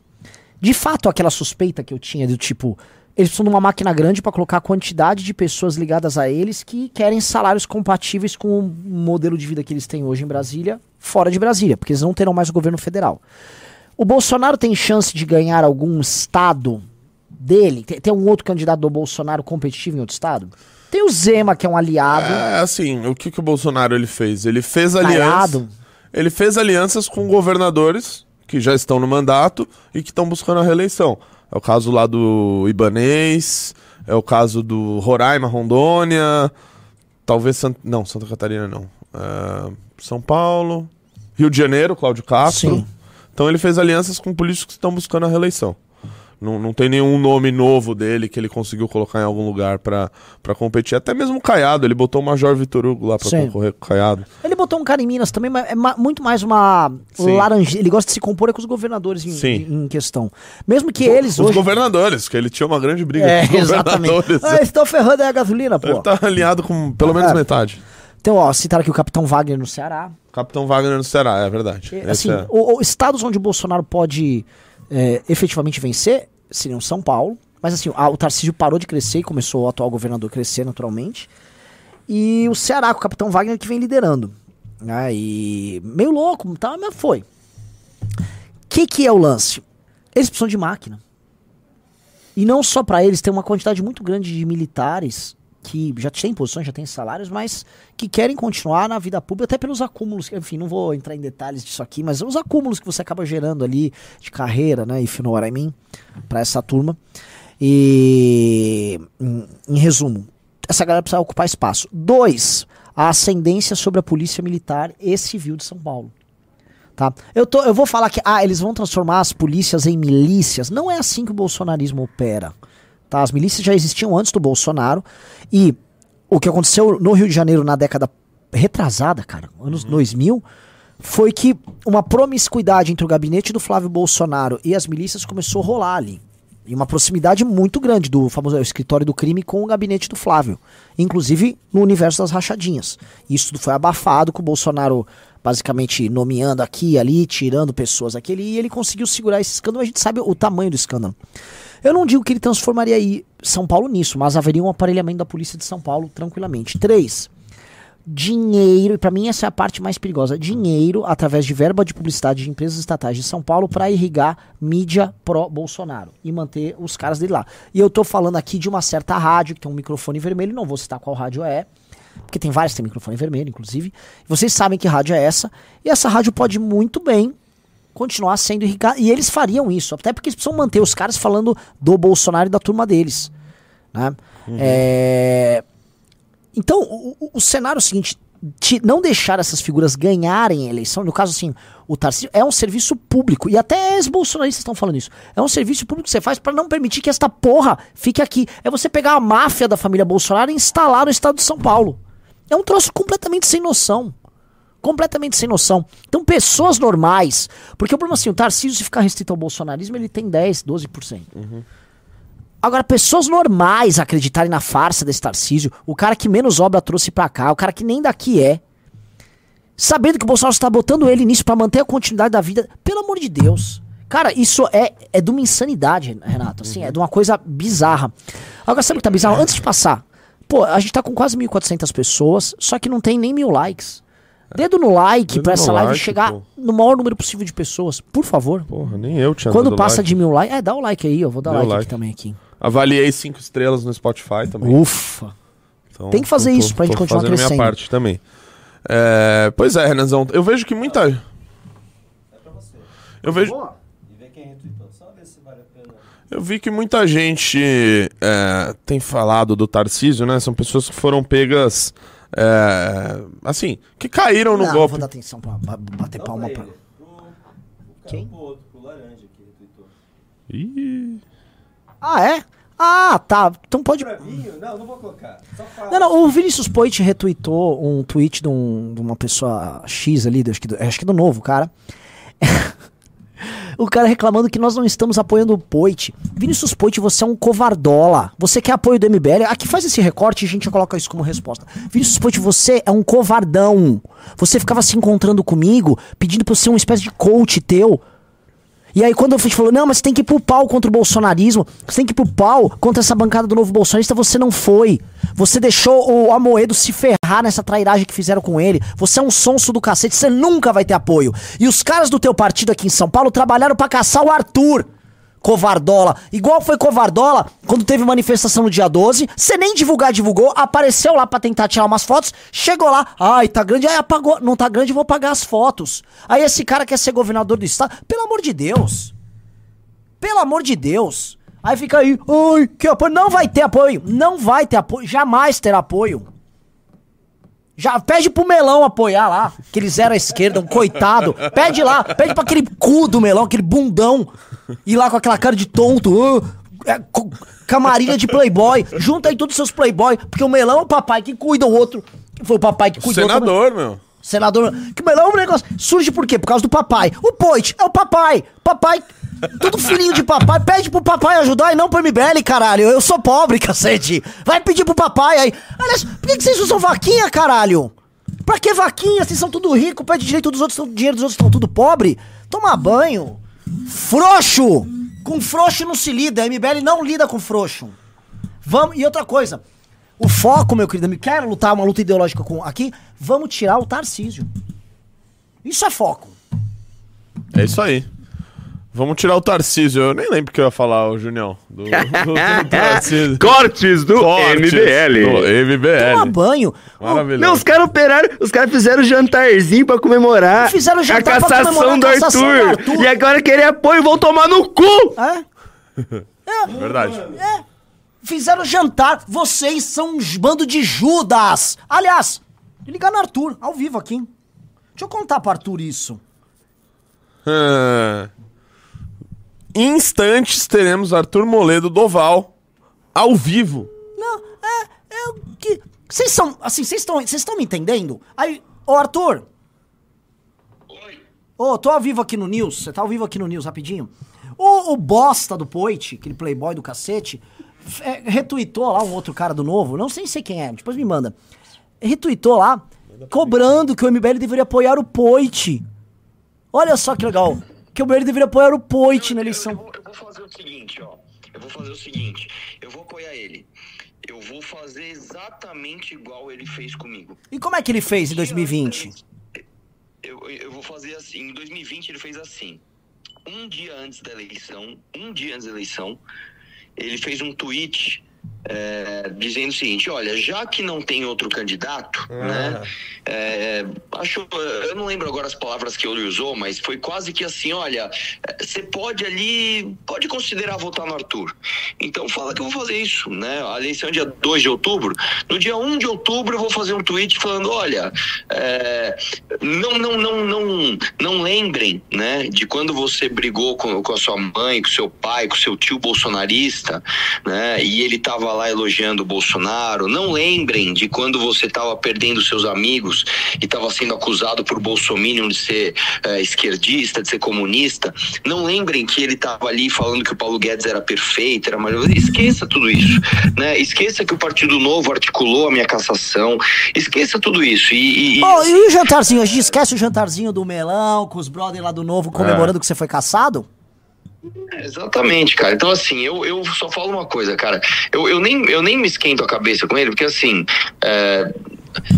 De fato, aquela suspeita que eu tinha do tipo, eles precisam de uma máquina grande para colocar a quantidade de pessoas ligadas a eles que querem salários compatíveis com o modelo de vida que eles têm hoje em Brasília, fora de Brasília, porque eles não terão mais o governo federal. O Bolsonaro tem chance de ganhar algum estado dele? Tem, tem um outro candidato do Bolsonaro competitivo em outro estado? Tem o Zema, que é um aliado. É assim, o que, que o Bolsonaro ele fez? Ele fez alianças. Ele fez alianças com governadores que já estão no mandato e que estão buscando a reeleição. É o caso lá do Ibanês, É o caso do Roraima, Rondônia, talvez Sant... não, Santa Catarina não. É, São Paulo, Rio de Janeiro, Cláudio Castro. Sim. Então ele fez alianças com políticos que estão buscando a reeleição. Não, não tem nenhum nome novo dele que ele conseguiu colocar em algum lugar pra pra competir. Até mesmo o Caiado, ele botou o Major Vitor Hugo lá pra Sim. concorrer com o Caiado. Ele botou um cara em Minas também, mas é ma- muito mais uma laranja. Ele gosta de se compor é com os governadores em, em questão. Mesmo que eles Os hoje. governadores, que ele tinha uma grande briga É, com os exatamente. governadores. Ah, estão ferrando a gasolina, pô. Ele tá alinhado com pelo menos É. metade. Então, ó, citaram aqui o Capitão Wagner no Ceará. Capitão Wagner no Ceará, é verdade. Esse assim, é- o, o estados onde o Bolsonaro pode é, efetivamente vencer seriam São Paulo. Mas assim, a- o Tarcísio parou de crescer e começou o atual governador a crescer naturalmente. E o Ceará, com o Capitão Wagner, que vem liderando. Né? E meio louco, tá, mas foi. O que, que é o lance? Eles precisam de máquina. E não só para eles, tem uma quantidade muito grande de militares que já têm posições, já têm salários, mas que querem continuar na vida pública, até pelos acúmulos, enfim, não vou entrar em detalhes disso aqui, mas os acúmulos que você acaba gerando ali de carreira, né, if you know what I mean, pra essa turma. E, em, em resumo, essa galera precisa ocupar espaço. Dois, a ascendência sobre a polícia militar e civil de São Paulo. Tá? Eu, tô, eu vou falar que ah, eles vão transformar as polícias em milícias. Não é assim que o bolsonarismo opera. Tá? As milícias já existiam antes do Bolsonaro. E o que aconteceu no Rio de Janeiro na década retrasada, cara, anos 2000, foi que uma promiscuidade entre o gabinete do Flávio Bolsonaro e as milícias começou a rolar ali. E uma proximidade muito grande do famoso é, escritório do crime com o gabinete do Flávio. Inclusive no universo das rachadinhas. Isso tudo foi abafado com o Bolsonaro basicamente nomeando aqui e ali, tirando pessoas aqui e ali, e ele conseguiu segurar esse escândalo. A gente sabe o tamanho do escândalo. Eu não digo que ele transformaria aí São Paulo nisso, mas haveria um aparelhamento da polícia de São Paulo tranquilamente. Três, dinheiro, e pra mim essa é a parte mais perigosa, dinheiro através de verba de publicidade de empresas estatais de São Paulo para irrigar mídia pró-Bolsonaro e manter os caras dele lá. E eu tô falando aqui de uma certa rádio que tem um microfone vermelho, não vou citar qual rádio é, porque tem várias que tem microfone vermelho, inclusive. Vocês sabem que rádio é essa, e essa rádio pode muito bem continuar sendo irrigada, e eles fariam isso, até porque eles precisam manter os caras falando do Bolsonaro e da turma deles. Né? É, então, o, o- cenário é o seguinte: te- não deixar essas figuras ganharem a eleição, no caso assim, o Tarcísio é um serviço público, e até ex-bolsonaristas estão falando isso. É um serviço público que você faz para não permitir que esta porra fique aqui. É você pegar a máfia da família Bolsonaro e instalar no estado de São Paulo. É um troço completamente sem noção. Completamente sem noção. Então, pessoas normais. Porque o problema é assim, o Tarcísio, se ficar restrito ao bolsonarismo, ele tem 10, 12%. Agora, pessoas normais acreditarem na farsa desse Tarcísio, o cara que menos obra trouxe pra cá, o cara que nem daqui é, sabendo que o Bolsonaro está botando ele nisso pra manter a continuidade da vida, pelo amor de Deus. Cara, isso é, é de uma insanidade, Renato. Assim, é de uma coisa bizarra. Agora, sabe o que tá bizarro? Antes de passar, pô, a gente tá com quase 1.400 pessoas, só que não tem nem mil likes. Dedo no like Dedo pra no essa live like, chegar pô. no maior número possível de pessoas. Por favor. Porra, nem eu tinha Quando passa like. de mil likes. É, dá o like aí, eu vou dar Deu like, like. aqui também aqui. Avaliei cinco estrelas no Spotify também. Ufa. Então, Tem que fazer tô- isso pra gente tô continuar fazendo a crescendo. minha parte também. É, pois é, Renanzão, eu vejo que muita... Eu vejo... E ver quem retweetou. Só ver se vale a pena. Eu vi que muita gente é, tem falado do Tarcísio, né? São pessoas que foram pegas, é, assim, que caíram no não, golpe. vou dar atenção pra ba- bater Não palma pra pra. ele. Pro, pro cara, Quem? pro outro, pro laranja que retweetou. Ih, Ah, é? Ah, tá. Então pode. Não, não vou colocar. Só fala. Não, não, o Vinícius Poit retweetou um tweet de, um- de uma pessoa X ali, acho que do, acho que do novo, cara. o cara reclamando que nós não estamos apoiando o Poit. Vinícius Poit, você é um covardola. Você quer apoio do MBL? Aqui faz esse recorte e a gente coloca isso como resposta. Vinícius Poit, você é um covardão. Você ficava se encontrando comigo, pedindo pra eu ser uma espécie de coach teu. E aí quando a gente falou, não, mas tem que ir pro pau contra o bolsonarismo, você tem que ir pro pau contra essa bancada do novo bolsonarista, você não foi. Você deixou o Amoedo se ferrar nessa trairagem que fizeram com ele. Você é um sonso do cacete, você nunca vai ter apoio. E os caras do teu partido aqui em São Paulo trabalharam pra caçar o Arthur. Covardola. Igual foi Covardola quando teve manifestação no dia 12. Você nem divulgar, divulgou. Apareceu lá pra tentar tirar umas fotos. Chegou lá. Ai, tá grande. Ai, apagou. Não tá grande, vou pagar as fotos. Aí esse cara quer ser governador do estado. Pelo amor de Deus. Pelo amor de Deus. Aí fica aí, ai, que apoio. Não vai ter apoio. Não vai ter apoio. Jamais terá apoio. Já pede pro Melão apoiar lá, que eles eram à esquerda, um coitado. Pede lá, pede pra aquele cu do Melão, aquele bundão, ir lá com aquela cara de tonto. ah, é, camarilha de playboy. Junta aí todos os seus playboy, porque o Melão é o papai que cuida o outro. Foi o papai que cuidou. também. Senador, meu. Senador. Que melhor é um negócio. Surge por quê? Por causa do papai. O Poit é o papai. Papai. Tudo filhinho de papai. Pede pro papai ajudar e não pro MBL, caralho. Eu sou pobre, cacete. Vai pedir pro papai aí. Aliás, por que, que vocês usam vaquinha, caralho? Pra que vaquinha? Vocês são tudo rico, pede direito dos outros, o dinheiro dos outros estão tudo pobre. Toma banho. Frouxo. Com frouxo não se lida. A MBL não lida com frouxo. Vamos, e outra coisa. O foco, meu querido amigo, quero lutar uma luta ideológica com aqui, vamos tirar o Tarcísio. Isso é foco. É isso aí. Vamos tirar o Tarcísio. Eu nem lembro o que eu ia falar, o Junião. Do, do, do Tarcísio. Cortes do Cortes MBL. Do MBL. Toma banho. Maravilhoso. Não, os caras operaram, os caras fizeram jantarzinho pra comemorar Fizeram jantar a pra cassação, comemorar do, a cassação Arthur. do Arthur. E agora querer apoio vão tomar no cu! É? Verdade. É. Fizeram jantar. Vocês são um bando de Judas. Aliás, ligar no Arthur, ao vivo aqui. Deixa eu contar pro Arthur isso. Em instantes teremos Arthur Moledo Doval ao vivo. Não, é, é o que. Vocês são. Assim, vocês estão. Vocês estão me entendendo? Aí, ô Arthur. Oi. Ô, tô ao vivo aqui no News. Você tá ao vivo aqui no News, rapidinho. O, o bosta do Poit, aquele playboy do cacete, é, retweetou lá um outro cara do novo, não sei sei quem é, depois me manda. Retweetou lá, cobrando que o MBL deveria apoiar o Poit. Olha só que legal. Que o MBL deveria apoiar o Poit na Eu, eu eleição. vou, eu vou fazer o seguinte, ó. Eu vou fazer o seguinte. Eu vou apoiar ele. Eu vou fazer exatamente igual ele fez comigo. E como é que ele fez em 2020? Eu, eu vou fazer assim. Em 2020 ele fez assim. Um dia antes da eleição, um dia antes da eleição, ele fez um tweet é, dizendo o seguinte: olha, já que não tem outro candidato, né? é, acho, eu não lembro agora as palavras que ele usou, mas foi quase que assim: olha, você pode ali, pode considerar votar no Arthur. Então fala que eu vou fazer isso, né? A eleição é dia 2 de outubro. No dia 1 de outubro eu vou fazer um tweet falando: olha, é, não, não, não, não, não lembrem, né, de quando você brigou com, com a sua mãe, com seu pai, com seu tio bolsonarista, né, e ele tava lá elogiando o Bolsonaro. Não lembrem de quando você tava perdendo seus amigos e tava sendo acusado por Bolsominion de ser eh, esquerdista, de ser comunista. Não lembrem que ele tava ali falando que o Paulo Guedes era perfeito, era maravilhoso. Esqueça tudo isso, né? Esqueça que o Partido Novo articulou a minha cassação. Esqueça tudo isso. E, e- Ô, e o jantarzinho? A gente esquece o jantarzinho do melão com os brothers lá do novo comemorando que você foi caçado? Exatamente, cara. Então, assim, eu, eu só falo uma coisa, cara. Eu, eu, nem, eu nem me esquento a cabeça com ele, porque, assim. É...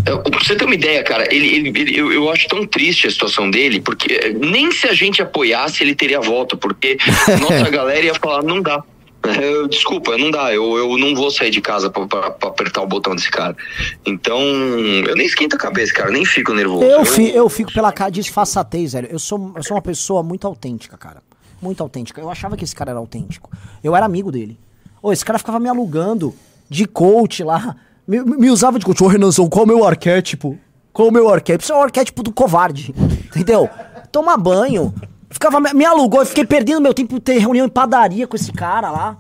eu- Pra você ter uma ideia, cara, ele, ele, ele- eu, eu acho tão triste a situação dele, porque eh, nem se a gente apoiasse ele teria voto, porque nossa galera ia falar, não dá. Eu, desculpa, não dá, eu, eu não vou sair de casa pra, pra- pra apertar o botão desse cara. Então, eu nem esquento a cabeça, cara, nem fico nervoso. Eu, eu fico pela cara disfarçatez, velho. Eu sou, eu sou uma pessoa muito autêntica, cara. Muito autêntica. Eu achava que esse cara era autêntico. Eu era amigo dele. Ô, esse cara ficava me alugando de coach lá. Me, me usava de coach. Ô, Renanzão, qual é o meu arquétipo? Qual é o meu arquétipo? Isso é o arquétipo do covarde. Entendeu? Tomar banho. Ficava, me, alugou. Eu fiquei perdendo meu tempo ter reunião em padaria com esse cara lá.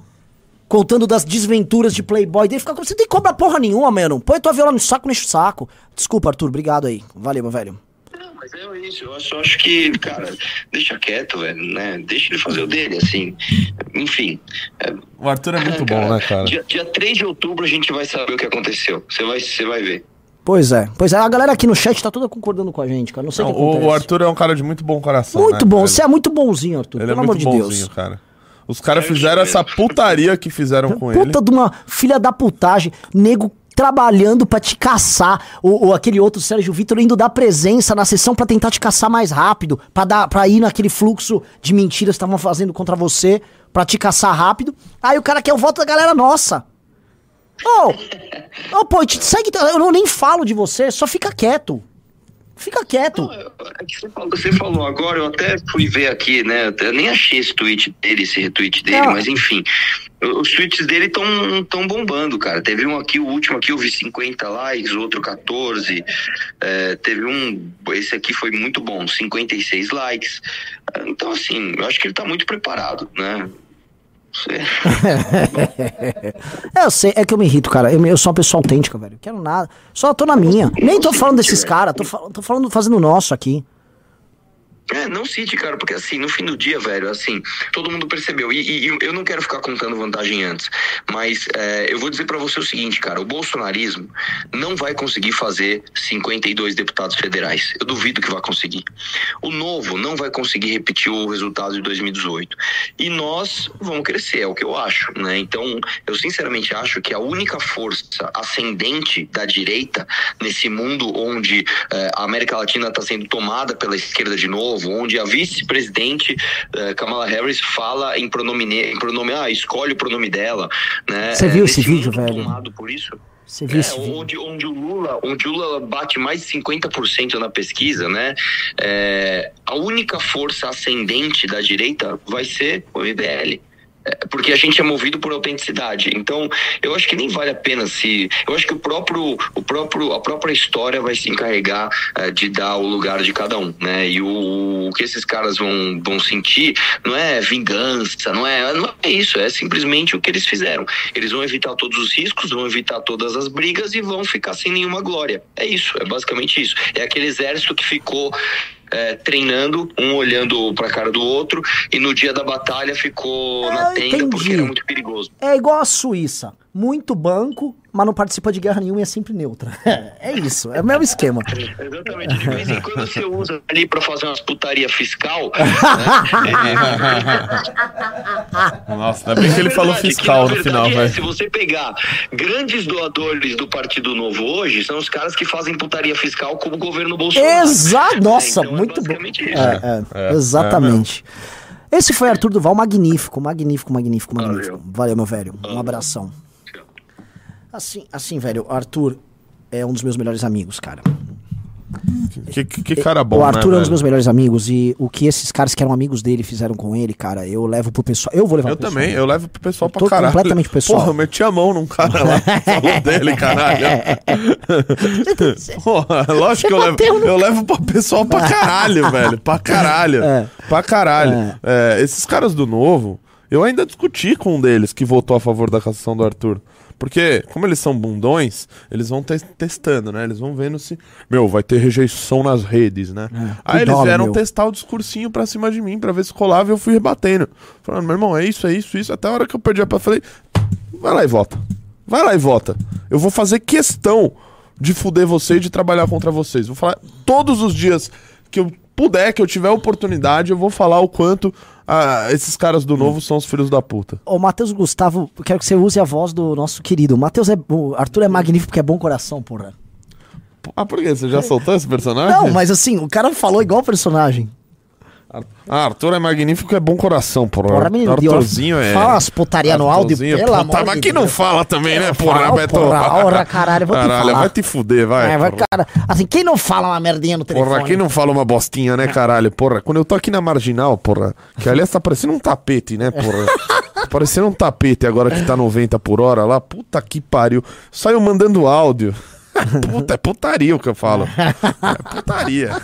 Contando das desventuras de Playboy dele. Ficava, você tem que cobrar porra nenhuma, mano. Põe tua viola no saco, enche o saco. Desculpa, Arthur. Obrigado aí. Valeu, meu velho. Mas é isso. Eu só acho que, cara, deixa quieto, velho, né? Deixa ele fazer o dele, assim. Enfim. é, O Arthur é muito bom, né, cara? Dia, dia 3 de outubro a gente vai saber o que aconteceu. Você vai, você vai ver. Pois é, pois é, a galera aqui no chat tá toda concordando com a gente, cara. Não sei o Não, que acontece. o, o Arthur é um cara de muito bom coração. muito né, bom, velho? você é muito bonzinho, Arthur, Ele é pelo amor muito de bonzinho, Deus. cara. Os caras É fizeram essa putaria que fizeram com ele. Puta de uma filha da putagem, nego trabalhando pra te caçar. O, o- aquele outro Sérgio Vitor indo dar presença na sessão pra tentar te caçar mais rápido, pra dar para ir naquele fluxo de mentiras que estavam fazendo contra você, pra te caçar rápido. Aí o cara quer o voto da galera nossa. Ô, ô, pô, te segue, eu nem falo de você, só fica quieto. Fica quieto. Não, é- você, falou, agora, eu até fui ver aqui, né? Eu nem achei esse tweet dele, esse retweet dele, Não. mas enfim. Os tweets dele estão tão bombando, cara. Teve um aqui, o último aqui, eu vi 50 likes, o outro 14. É, teve um. Esse aqui foi muito bom, 56 likes. Então, assim, eu acho que ele tá muito preparado, né? Você- É, eu sei, é que eu me irrito, cara. Eu, eu sou uma pessoa autêntica, velho. Quero nada. Só tô na minha. Nem tô falando desses caras, tô, tô falando, fazendo o nosso aqui. É, não cite, cara, porque assim, no fim do dia, velho, assim, todo mundo percebeu. E, e- eu não quero ficar contando vantagem antes, mas é, eu vou dizer pra você o seguinte, cara: o bolsonarismo não vai conseguir fazer 52 deputados federais. Eu duvido que vai conseguir. O novo não vai conseguir repetir o resultado de 2018. E nós vamos crescer, é o que eu acho, né? Então, eu sinceramente acho que a única força ascendente da direita nesse mundo onde eh, a América Latina está sendo tomada pela esquerda de novo, onde a vice-presidente eh, Kamala Harris fala em pronome, em pronome, ah, escolhe o pronome dela, né? Você Eh, viu esse vídeo, velho? Por isso. Você viu É, onde, onde o Lula, onde o Lula bate mais de 50% na pesquisa, né? É, a única força ascendente da direita vai ser o IBL. Porque a gente é movido por autenticidade. Então, eu acho que nem vale a pena se. Eu acho que o próprio, o próprio, a própria história vai se encarregar é, de dar o lugar de cada um, né? E o, o que esses caras vão, vão sentir não é vingança, não é, não é isso, é simplesmente o que eles fizeram. Eles vão evitar todos os riscos, vão evitar todas as brigas e vão ficar sem nenhuma glória. É isso, é basicamente isso. É aquele exército que ficou é, treinando, um olhando pra cara do outro, e no dia da batalha ficou Ah, na tenda porque entendi. era muito perigoso. É igual a Suíça. Muito banco, mas não participa de guerra nenhuma e é sempre neutra. É isso, é o mesmo esquema. Exatamente. De vez em quando você usa ali pra fazer umas putaria fiscal. Nossa, ainda bem que ele falou verdade, fiscal que, na no final, é, velho. Se você pegar grandes doadores do Partido Novo hoje, são os caras que fazem putaria fiscal como o governo Bolsonaro. Exato! Nossa, Então, é muito bom. isso. É, é, É, exatamente. Esse foi Arthur Duval, magnífico, magnífico, magnífico, magnífico. Valeu. Valeu, meu velho. Um abração. Assim, assim, velho, o Arthur é um dos meus melhores amigos, cara. Que, que, que cara bom, o Arthur né, é um dos meus melhores amigos e o que esses caros que eram amigos dele fizeram com ele, cara, eu levo pro pessoal. Eu vou levar Eu pro pessoal. também, eu levo pro pessoal Eu pra caralho. completamente pro pessoal. Porra, eu meti a mão num cara lá, falou dele, caralho. Porra, lógico que eu levo, no- eu levo pro pessoal pra caralho, velho. Pra caralho. É. Pra caralho. É, esses caras do Novo, eu ainda discuti com um deles que votou a favor da cassação do Arthur. Porque, como eles são bundões, eles vão tes- testando, né? Eles vão vendo se. Meu, vai ter rejeição nas redes, né? Aí que eles dó, vieram meu. testar o discursinho pra cima de mim, pra ver se colava e eu fui rebatendo. Falando, meu irmão, é isso, é isso, isso. Até a hora que eu perdi a pá, falei, vai lá e vota. Vai lá e vota. Eu vou fazer questão de fuder você e de trabalhar contra vocês. Vou falar todos os dias que eu puder, que eu tiver oportunidade, eu vou falar o quanto ah, esses caras do novo são os filhos da puta. Ô, Matheus Gustavo, quero que você use a voz do nosso querido. O Matheus é. O Arthur é magnífico porque é bom coração, porra. Ah, por quê? Você já soltou esse personagem? Não, mas assim, o cara falou igual o personagem. Ah, Arthur é magnífico, é bom coração, porra. Porra, menino, Arthurzinho é. Fala umas putaria no áudio, Arthurzinho, pelo amor mas de quem não fala também, né, porra, falo, Beto? porra, ora, caralho, vou te Caralho, falar. vai te fuder, vai. É, vai, cara, assim, quem não fala uma merdinha no telefone? Porra, quem não fala uma bostinha, né, caralho? Porra, quando eu tô aqui na marginal, porra, que aliás tá parecendo um tapete, né, porra? Tá parecendo um tapete agora que tá 90 por hora lá. Puta que pariu. Saiu mandando áudio. Puta, é putaria o que eu falo. É putaria.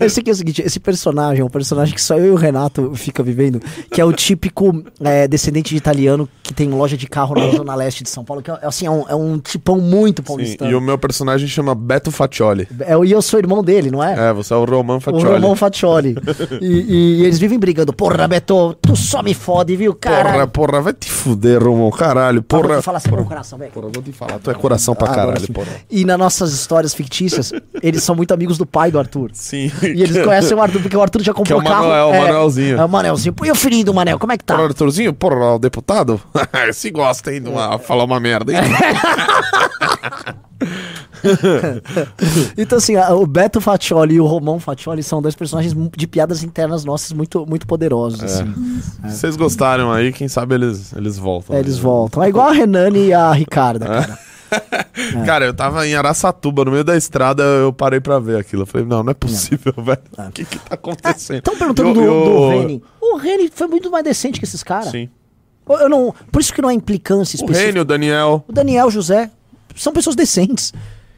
Esse aqui é o seguinte, esse personagem é um personagem que só eu e o Renato fica vivendo, que é o típico é, descendente de italiano que tem loja de carro na zona leste de São Paulo, que é, assim, é um, é um tipão muito Sim, paulistano. e o meu personagem chama Beto Faccioli. É, e eu sou irmão dele, não é? É, você é o Roman O Faccioli. Romão Faccioli. e, e- e eles vivem brigando. Porra, Beto, tu só me fode, viu, cara? Porra, porra, vai te fuder, Romão, caralho. Porra, Porra, falar assim, meu coração, velho. porra, vou te falar, tu é coração pra Agora caralho, porra. E nas nossas histórias fictícias, eles são muito amigos do pai do Arthur. Sim. E eles conhecem o Arthur, porque o Arthur já comprou Que é o carro. Manuel, o Manuelzinho. É o Manelzinho. E o filhinho do Manel, como é que tá? Porra, Arthurzinho, porra, o deputado? Se gosta, hein, uma, falar uma merda, hein? Então, assim, o Beto Faccioli e o Romão Faccioli são dois personagens de piadas internas nossas muito, muito poderosos, assim. Se vocês gostaram aí, quem sabe eles, eles voltam. É, eles voltam. É igual a Renane e a Ricarda, cara. Cara, eu tava em Araçatuba, no meio da estrada, eu parei pra ver aquilo. Eu falei, não, não é possível, velho. O que que tá acontecendo? Estão perguntando Eu- do, eu- do Reni. O Reni foi muito mais decente que esses caras. Sim. Eu não, por isso que não há implicância O específica. O Daniel. O Daniel, o José, são pessoas decentes.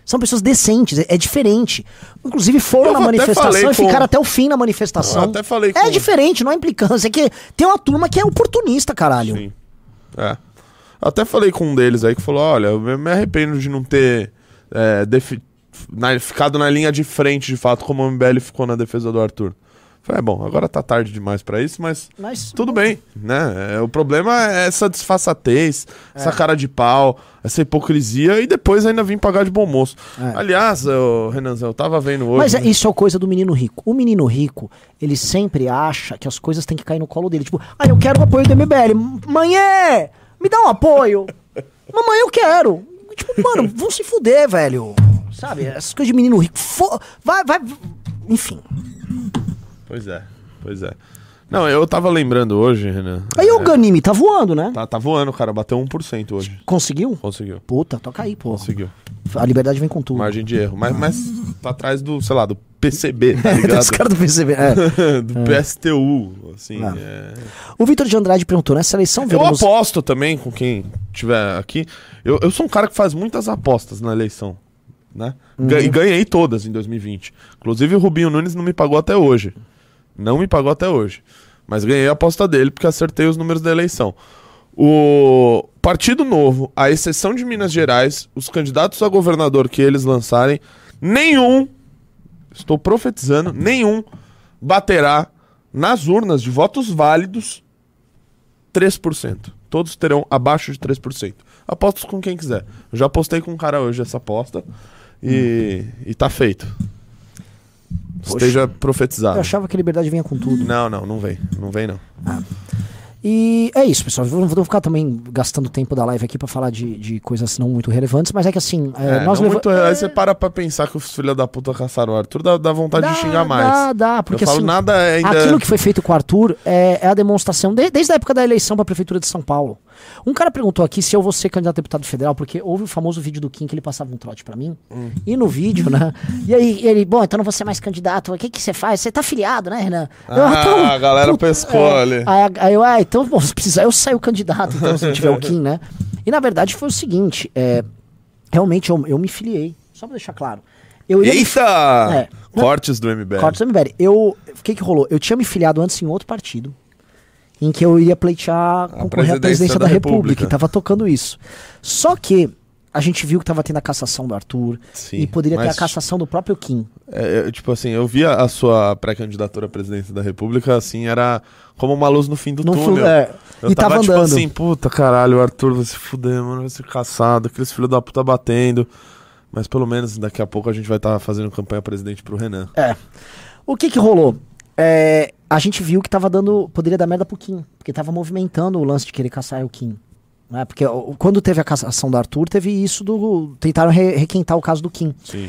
São pessoas decentes, é, é diferente. Inclusive foram Eu na manifestação e com- ficaram até o fim na manifestação. Eu até falei É com- diferente, não há implicância. É que tem uma turma que é oportunista, caralho. Sim. É. Até falei com um deles aí que falou: olha, eu me me arrependo de não ter é, defi- na- ficado na linha de frente, de fato, como o MBL ficou na defesa do Arthur. Falei, é bom, agora tá tarde demais pra isso, mas Mas tudo bem, né? É, o problema é essa disfarçatez, essa É. cara de pau, essa hipocrisia e depois ainda vim pagar de bom moço. É. Aliás, eu, Renanzão, eu tava vendo hoje. Mas né? isso é coisa do menino rico. O menino rico, ele sempre acha que as coisas têm que cair no colo dele. Tipo, ah, eu quero o apoio do MBL. Manhã, me dá um apoio. Mamãe, eu quero. Tipo, mano, vão se fuder, velho. Sabe? Essas coisas de menino rico. Vai, vai. Enfim. Pois é, pois é. Não, eu tava lembrando hoje, Renan. Aí o é, Ganime tá voando, né? Tá, tá voando, cara. Bateu 1% hoje. Conseguiu? Conseguiu. Puta, toca aí, pô. Conseguiu. A liberdade vem com tudo. Margem de erro. Mas, mas tá atrás do, sei lá, do PCB, tá Tem ligado? Os caras do PCB. É. do PSTU, assim. Ah. é. O Vitor de Andrade perguntou: nessa eleição Eu veremos. aposto também com quem tiver aqui. Eu, eu sou um cara que faz muitas apostas na eleição. Né? Uhum. E ganhei todas em 2020. Inclusive o Rubinho Nunes não me pagou até hoje. Não me pagou até hoje. Mas ganhei a aposta dele porque acertei os números da eleição. O Partido Novo, à exceção de Minas Gerais, os candidatos a governador que eles lançarem, nenhum, estou profetizando, nenhum baterá nas urnas de votos válidos 3%. Todos terão abaixo de 3%. Apostos com quem quiser. Eu já apostei com um cara hoje essa aposta e, e tá feito. Esteja profetizado. Eu achava que a liberdade vinha com tudo. Não, não, não vem. Não vem, não. E é isso, pessoal. Não vou ficar também gastando tempo da live aqui pra falar de, de coisas não muito relevantes, mas é que assim, é, É, nós não leva- muito, Aí você para pra pensar que os filhos da puta caçaram o Arthur, dá, dá vontade Dá, de xingar mais. Dá, dá, porque Eu falo, assim, nada ainda. aquilo que foi feito com o Arthur é, é a demonstração, de- desde a época da eleição pra Prefeitura de São Paulo. Um cara perguntou aqui se eu vou ser candidato a deputado federal, porque houve o famoso vídeo do Kim que ele passava um trote pra mim. Hum. E no vídeo, né? E aí ele, bom, então não vou ser mais candidato. O que que você faz? Você tá afiliado, né, Renan? Eu, Ah, então, a galera pescou é. ali. Aí, aí eu, ah, então, bom, se precisar, eu saio candidato, então, se não tiver o Kim, né? E na verdade foi o seguinte, é, realmente eu, eu me filiei, só pra deixar claro. Eu ia me Eita! É. Cortes do MBL. Cortes do MBL. Eu, o que que rolou? Eu tinha me filiado antes em outro partido, em que eu ia pleitear, concorrer à presidência da, da República. República. e tava tocando isso. Só que a gente viu que tava tendo a cassação do Arthur Sim, e poderia ter a cassação do próprio Kim. É, é, tipo assim, eu via a sua pré-candidatura à presidência da República, assim, era como uma luz no fim do No túnel. fu- é, Eu e tava tipo andando. assim, puta caralho, o Arthur vai se fuder, mano, vai ser caçado, aqueles filhos da puta batendo. Mas pelo menos daqui a pouco a gente vai estar fazendo campanha presidente pro Renan. É. O que que rolou? É, a gente viu que tava dando. Poderia dar merda pro Kim. Porque tava movimentando o lance de querer caçar o Kim. Né? Porque ó, quando teve a cassação do Arthur, teve isso do. Tentaram re- requentar o caso do Kim. Sim.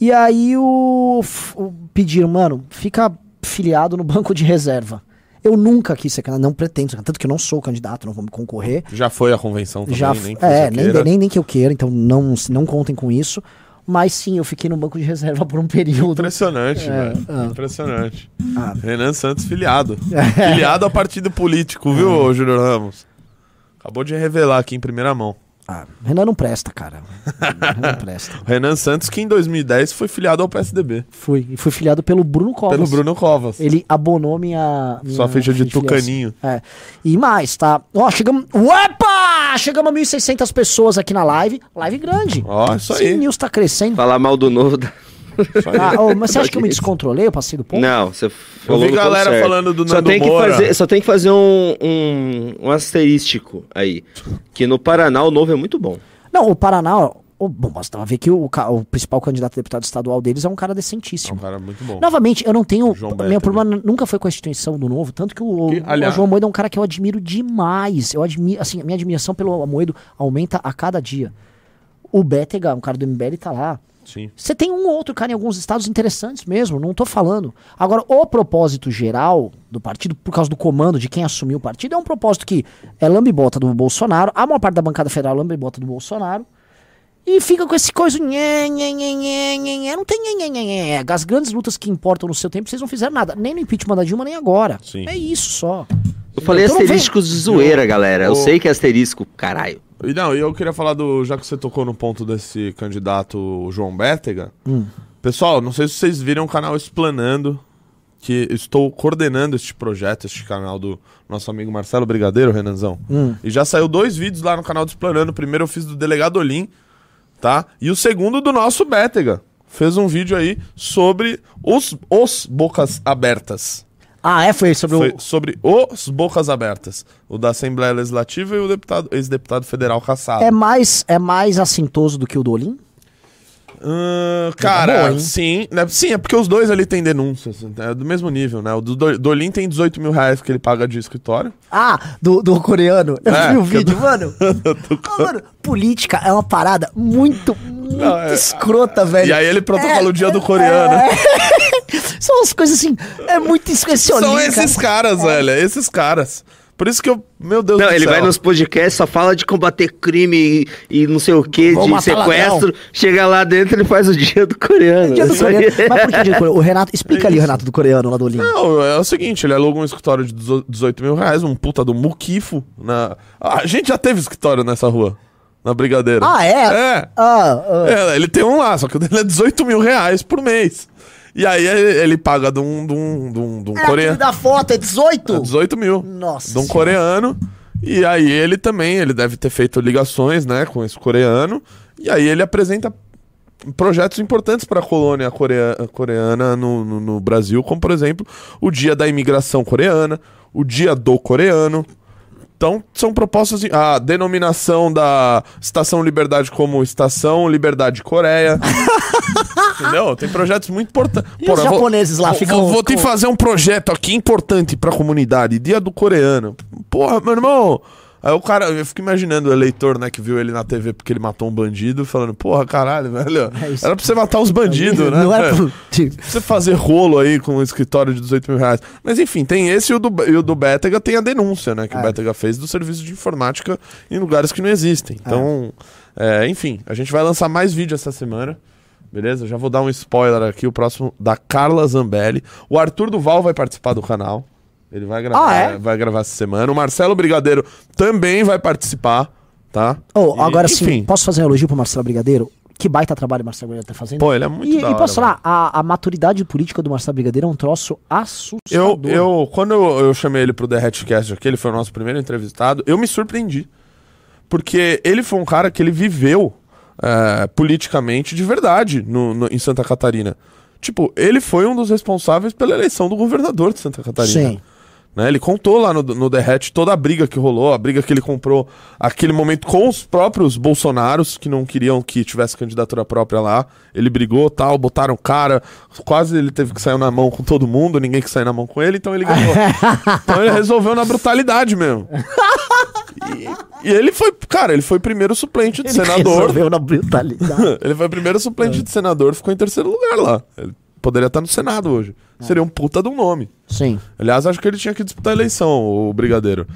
E aí o, o- pediram, mano, fica filiado no banco de reserva. Eu nunca quis ser candidato, não pretendo ser candidato, tanto que eu não sou candidato, não vou me concorrer. Já foi a convenção também, Já, nem que é, nem, nem, nem que eu queira, então não, não contem com isso. Mas sim, eu fiquei no banco de reserva por um período. Impressionante, É, velho. ah. Impressionante. Ah. Renan Santos filiado. filiado a partido político, viu, É. ô Júlio Ramos? Acabou de revelar aqui em primeira mão. Ah, Renan não presta, cara. Renan não presta. Renan Santos, que em 2010 foi filiado ao PSDB. Fui. E fui filiado pelo Bruno Covas. Pelo Bruno Covas. Ele abonou minha. minha Sua ficha de tucaninho. É. E mais, tá? Ó, chegamos. Opa! Chegamos a 1.600 pessoas aqui na live. Live grande. Ó, isso Sim, aí. o News tá crescendo. Falar mal do novo. da-. Ah, ô, mas você acha que eu me descontrolei? Eu passei do ponto? Não, você falou vi no ponto galera certo. falando do só Nando tem que Moura. fazer Só tem que fazer um, um, um asterístico aí. Que no Paraná o novo é muito bom. Não, o Paraná. ô, bom, basta ver que o, o principal candidato a deputado estadual deles é um cara É um decentíssimo. cara muito bom. Novamente, eu não tenho. João meu Beto, problema nunca foi com a instituição do Novo, tanto que o, Que, o aliás- João Moedo é um cara que eu admiro demais. Eu admiro, assim, a minha admiração pelo Amoedo aumenta a cada dia. O Bétega, um cara do MBL, tá lá. Sim. Você tem um ou outro cara em alguns estados interessantes mesmo, não tô falando. Agora, o propósito geral do partido, por causa do comando de quem assumiu o partido, é um propósito que é lambibota do Bolsonaro, a maior parte da bancada federal é lambibota do Bolsonaro, E fica com esse coisa. Nhê, nhê, nhê, nhê, nhê, nhê. Não tem nhê, nhê, nhê, nhê. As grandes lutas que importam no seu tempo, vocês não fizeram nada. Nem no impeachment da Dilma, nem agora. Sim. É isso só. Eu falei Então de zoeira, galera. Eu sei que é asterisco, caralho. E não, e eu queria falar do. Já que você tocou no ponto desse candidato João Bétega. Hum. Pessoal, não sei se vocês viram o canal Explanando, que estou coordenando este projeto, este canal do nosso amigo Marcelo Brigadeiro, Renanzão. Hum. E já saiu dois vídeos lá no canal do Explanando. O primeiro eu fiz do delegado Olim, tá? E o segundo do nosso Bétega. Fez um vídeo aí sobre os, os bocas abertas. Ah, é? Foi sobre Foi o. sobre os bocas abertas. O da Assembleia Legislativa e o deputado, ex-deputado federal Caçado. É mais, é mais assintoso do que o do Olim? Ah, cara, bom, sim, né, sim, é porque os dois ali têm denúncias, é do mesmo nível, né? O do Do- Dolin tem 18 mil reais que ele paga de escritório. Ah, do, do coreano. Eu É, vi o que é vídeo, mano. Ah, mano. Política é uma parada muito, muito Não, é- escrota, velho. E aí ele protocola É, o dia do coreano. São as coisas assim, é muito inspecionista. São esses caras, velho, é esses caras. Por isso que eu, meu Deus Não, do ele céu. vai nos podcasts, só fala de combater crime e, e não sei o que, Vou de sequestro. Chega lá dentro ele faz o dia do coreano. Dia do coreano. Mas por que dia do coreano? O Renato, explica ali o Renato do coreano lá do Olim. Não, é o seguinte, ele aluga um escritório de 18 mil reais, um puta do muquifo. Na... Ah, a gente já teve escritório nessa rua, na Brigadeira. Ah, é? É. Ah, ah. É, ele tem um lá, só que o dele é 18 mil reais por mês. E aí ele, paga de um, de um, de um, de um É coreano. da foto, é 18? 18 mil. Nossa De um Senhora. coreano. E aí ele também, ele deve ter feito ligações, né, com esse coreano. E aí ele apresenta projetos importantes para a colônia corea- coreana no, no, no Brasil, como por exemplo o Dia da Imigração Coreana, o Dia do Coreano. Então, são propostas. de- A denominação da Estação Liberdade como Estação Liberdade Coreia. Entendeu? Tem projetos muito importantes. E os japoneses lá ficam Vou, vou te com- fazer um projeto aqui importante pra comunidade. Dia do coreano. Porra, meu irmão. Aí o cara, eu fico imaginando o eleitor, né, que viu ele na TV porque ele matou um bandido, falando, porra, caralho, velho. É. Era pra você matar os bandidos, né? Não é velho? pro... tipo, Pra você fazer rolo aí com um escritório de 18 mil reais. Mas enfim, tem esse e o do, e o do Bétega tem a denúncia, né? Que o É. Bétega fez do serviço de informática em lugares que não existem. Então, é, enfim, a gente vai lançar mais vídeo essa semana. Beleza? Já vou dar um spoiler aqui, o próximo da Carla Zambelli. O Arthur Duval vai participar do canal. Ele vai gravar, Ah, é? vai gravar essa semana. O Marcelo Brigadeiro também vai participar, tá? Oh, E, agora sim, posso fazer um elogio pro Marcelo Brigadeiro? Que baita trabalho o Marcelo Brigadeiro tá fazendo. Pô, ele é muito e, da e hora, posso falar, a, a maturidade política do Marcelo Brigadeiro é um troço Eu, assustador. eu, quando eu, eu chamei ele pro The Hatchcast aqui, ele foi o nosso primeiro entrevistado, eu me surpreendi. Porque ele foi um cara que ele viveu é, politicamente de verdade no, no- em Santa Catarina. Tipo, ele foi um dos responsáveis pela eleição do governador de Santa Catarina. Sim. Né? Ele contou lá no, no The Hatch toda a briga que rolou, a briga que ele comprou aquele momento com os próprios Bolsonaros, que não queriam que tivesse candidatura própria lá. Ele brigou tal, botaram o cara, quase ele teve que sair na mão com todo mundo, ninguém que sair na mão com ele, então ele ganhou. então ele resolveu na brutalidade mesmo. E, e ele foi, cara, ele foi primeiro suplente de Ele senador. resolveu na brutalidade. ele foi primeiro suplente de senador, ficou em terceiro lugar lá. Ele poderia estar no Senado hoje. Seria um puta de um nome. Sim. Aliás, acho que ele tinha que disputar a eleição, o Brigadeiro.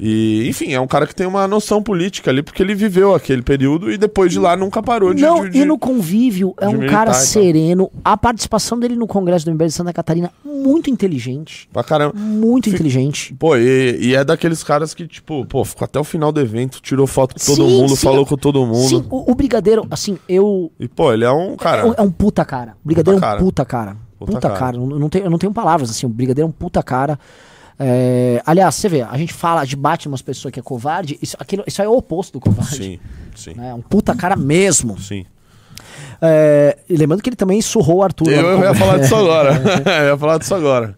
E, enfim, é um cara que tem uma noção política ali, porque ele viveu aquele período e depois de lá nunca parou de. Não, de- de- e no convívio é um militar cara sereno. A participação dele no Congresso do MBL de Santa Catarina, muito inteligente. Pra caramba. Muito Fica- inteligente. Pô, e, e é daqueles caras que, tipo, pô, ficou até o final do evento, tirou foto com todo Sim, mundo, sim. falou com todo mundo. Sim, o, o Brigadeiro, assim, eu. E, pô, ele é um cara. É um puta cara. O Brigadeiro Puta é um cara. puta cara. Puta Puta, cara. cara. Eu não, tenho, eu não tenho palavras, assim. O Brigadeiro é um puta cara. É, aliás, você vê, a gente fala de bate umas pessoas que é covarde, isso, aquilo, isso aí é o oposto do covarde. Sim, sim. né? É um puta cara mesmo. Sim. É, lembrando que ele também surrou o Arthur. Eu, eu ia falar disso agora. eu ia falar disso agora.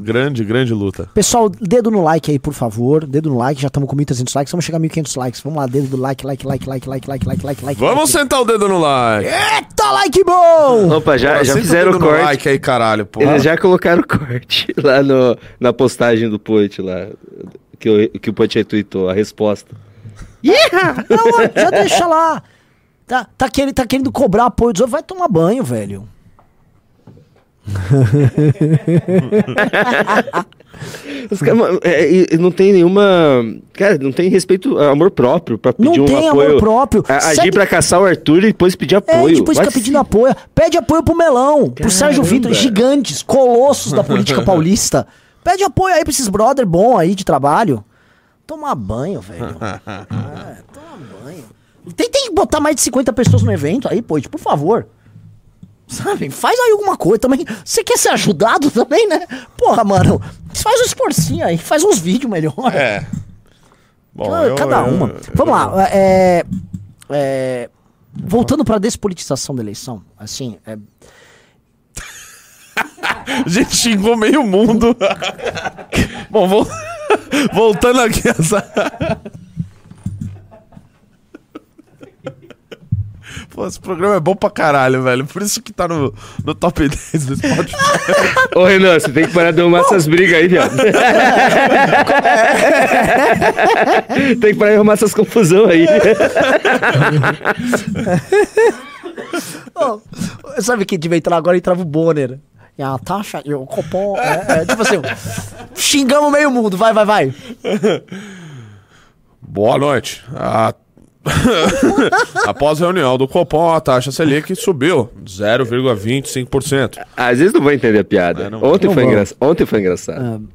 Grande, grande luta. Pessoal, dedo no like aí, por favor. Dedo no like, já estamos com 1.300 likes. Vamos chegar a 1.500 likes. Vamos lá, dedo do like, like, like, like, like, like, like, like, like. Vamos like. sentar o dedo no like. Eita, like bom! Opa, já, Pô, já fizeram dedo o no corte. like aí, caralho, pô. Eles já colocaram o corte lá no, na postagem do Poit lá. Que o, que o Poit retweetou, a resposta. Não, já deixa lá. Tá, tá, querendo, tá querendo cobrar apoio dos outros. Vai tomar banho, velho. É, não tem nenhuma. Cara, não tem respeito, amor próprio pra Não pedir um tem apoio. amor próprio. A- Agir Segue- pra caçar o Arthur e depois pedir É, apoio. e depois fica pedindo apoio. Pede apoio pro Melão, pro Sérgio Caramba. Vitor, gigantes, colossos da política paulista. Pede apoio aí pra esses brother bom aí de trabalho. Toma banho, velho. É, toma banho. Tentem botar mais de 50 pessoas no evento aí, pô, por favor. Sabe? Faz aí alguma coisa também. Você quer ser ajudado também, né? Porra, mano. Faz um esforcinho aí, faz uns vídeos melhor. É. Bom, Ah, eu- Cada eu- uma. eu- Vamos lá. É, é, voltando pra despolitização da eleição, assim, é, A gente xingou meio mundo. Bom, vol- voltando aqui essa. Pô, esse programa é bom pra caralho, velho. Por isso que tá no, no top 10 do Spotify. Ô, Renan, você tem que parar de arrumar essas brigas aí, viado. tem que parar de arrumar essas confusão aí. Ô, sabe quem devia entrar agora? Entrava o Bonner. E a taxa, e o Copom. É, é, tipo assim, xingamos meio mundo. Vai, vai, vai. Boa noite. A- Após a reunião do Copom, a taxa Selic subiu 0,25%. Às vezes não vou entender a piada. É, não- Ontem, foi engra... Ontem foi engraçado.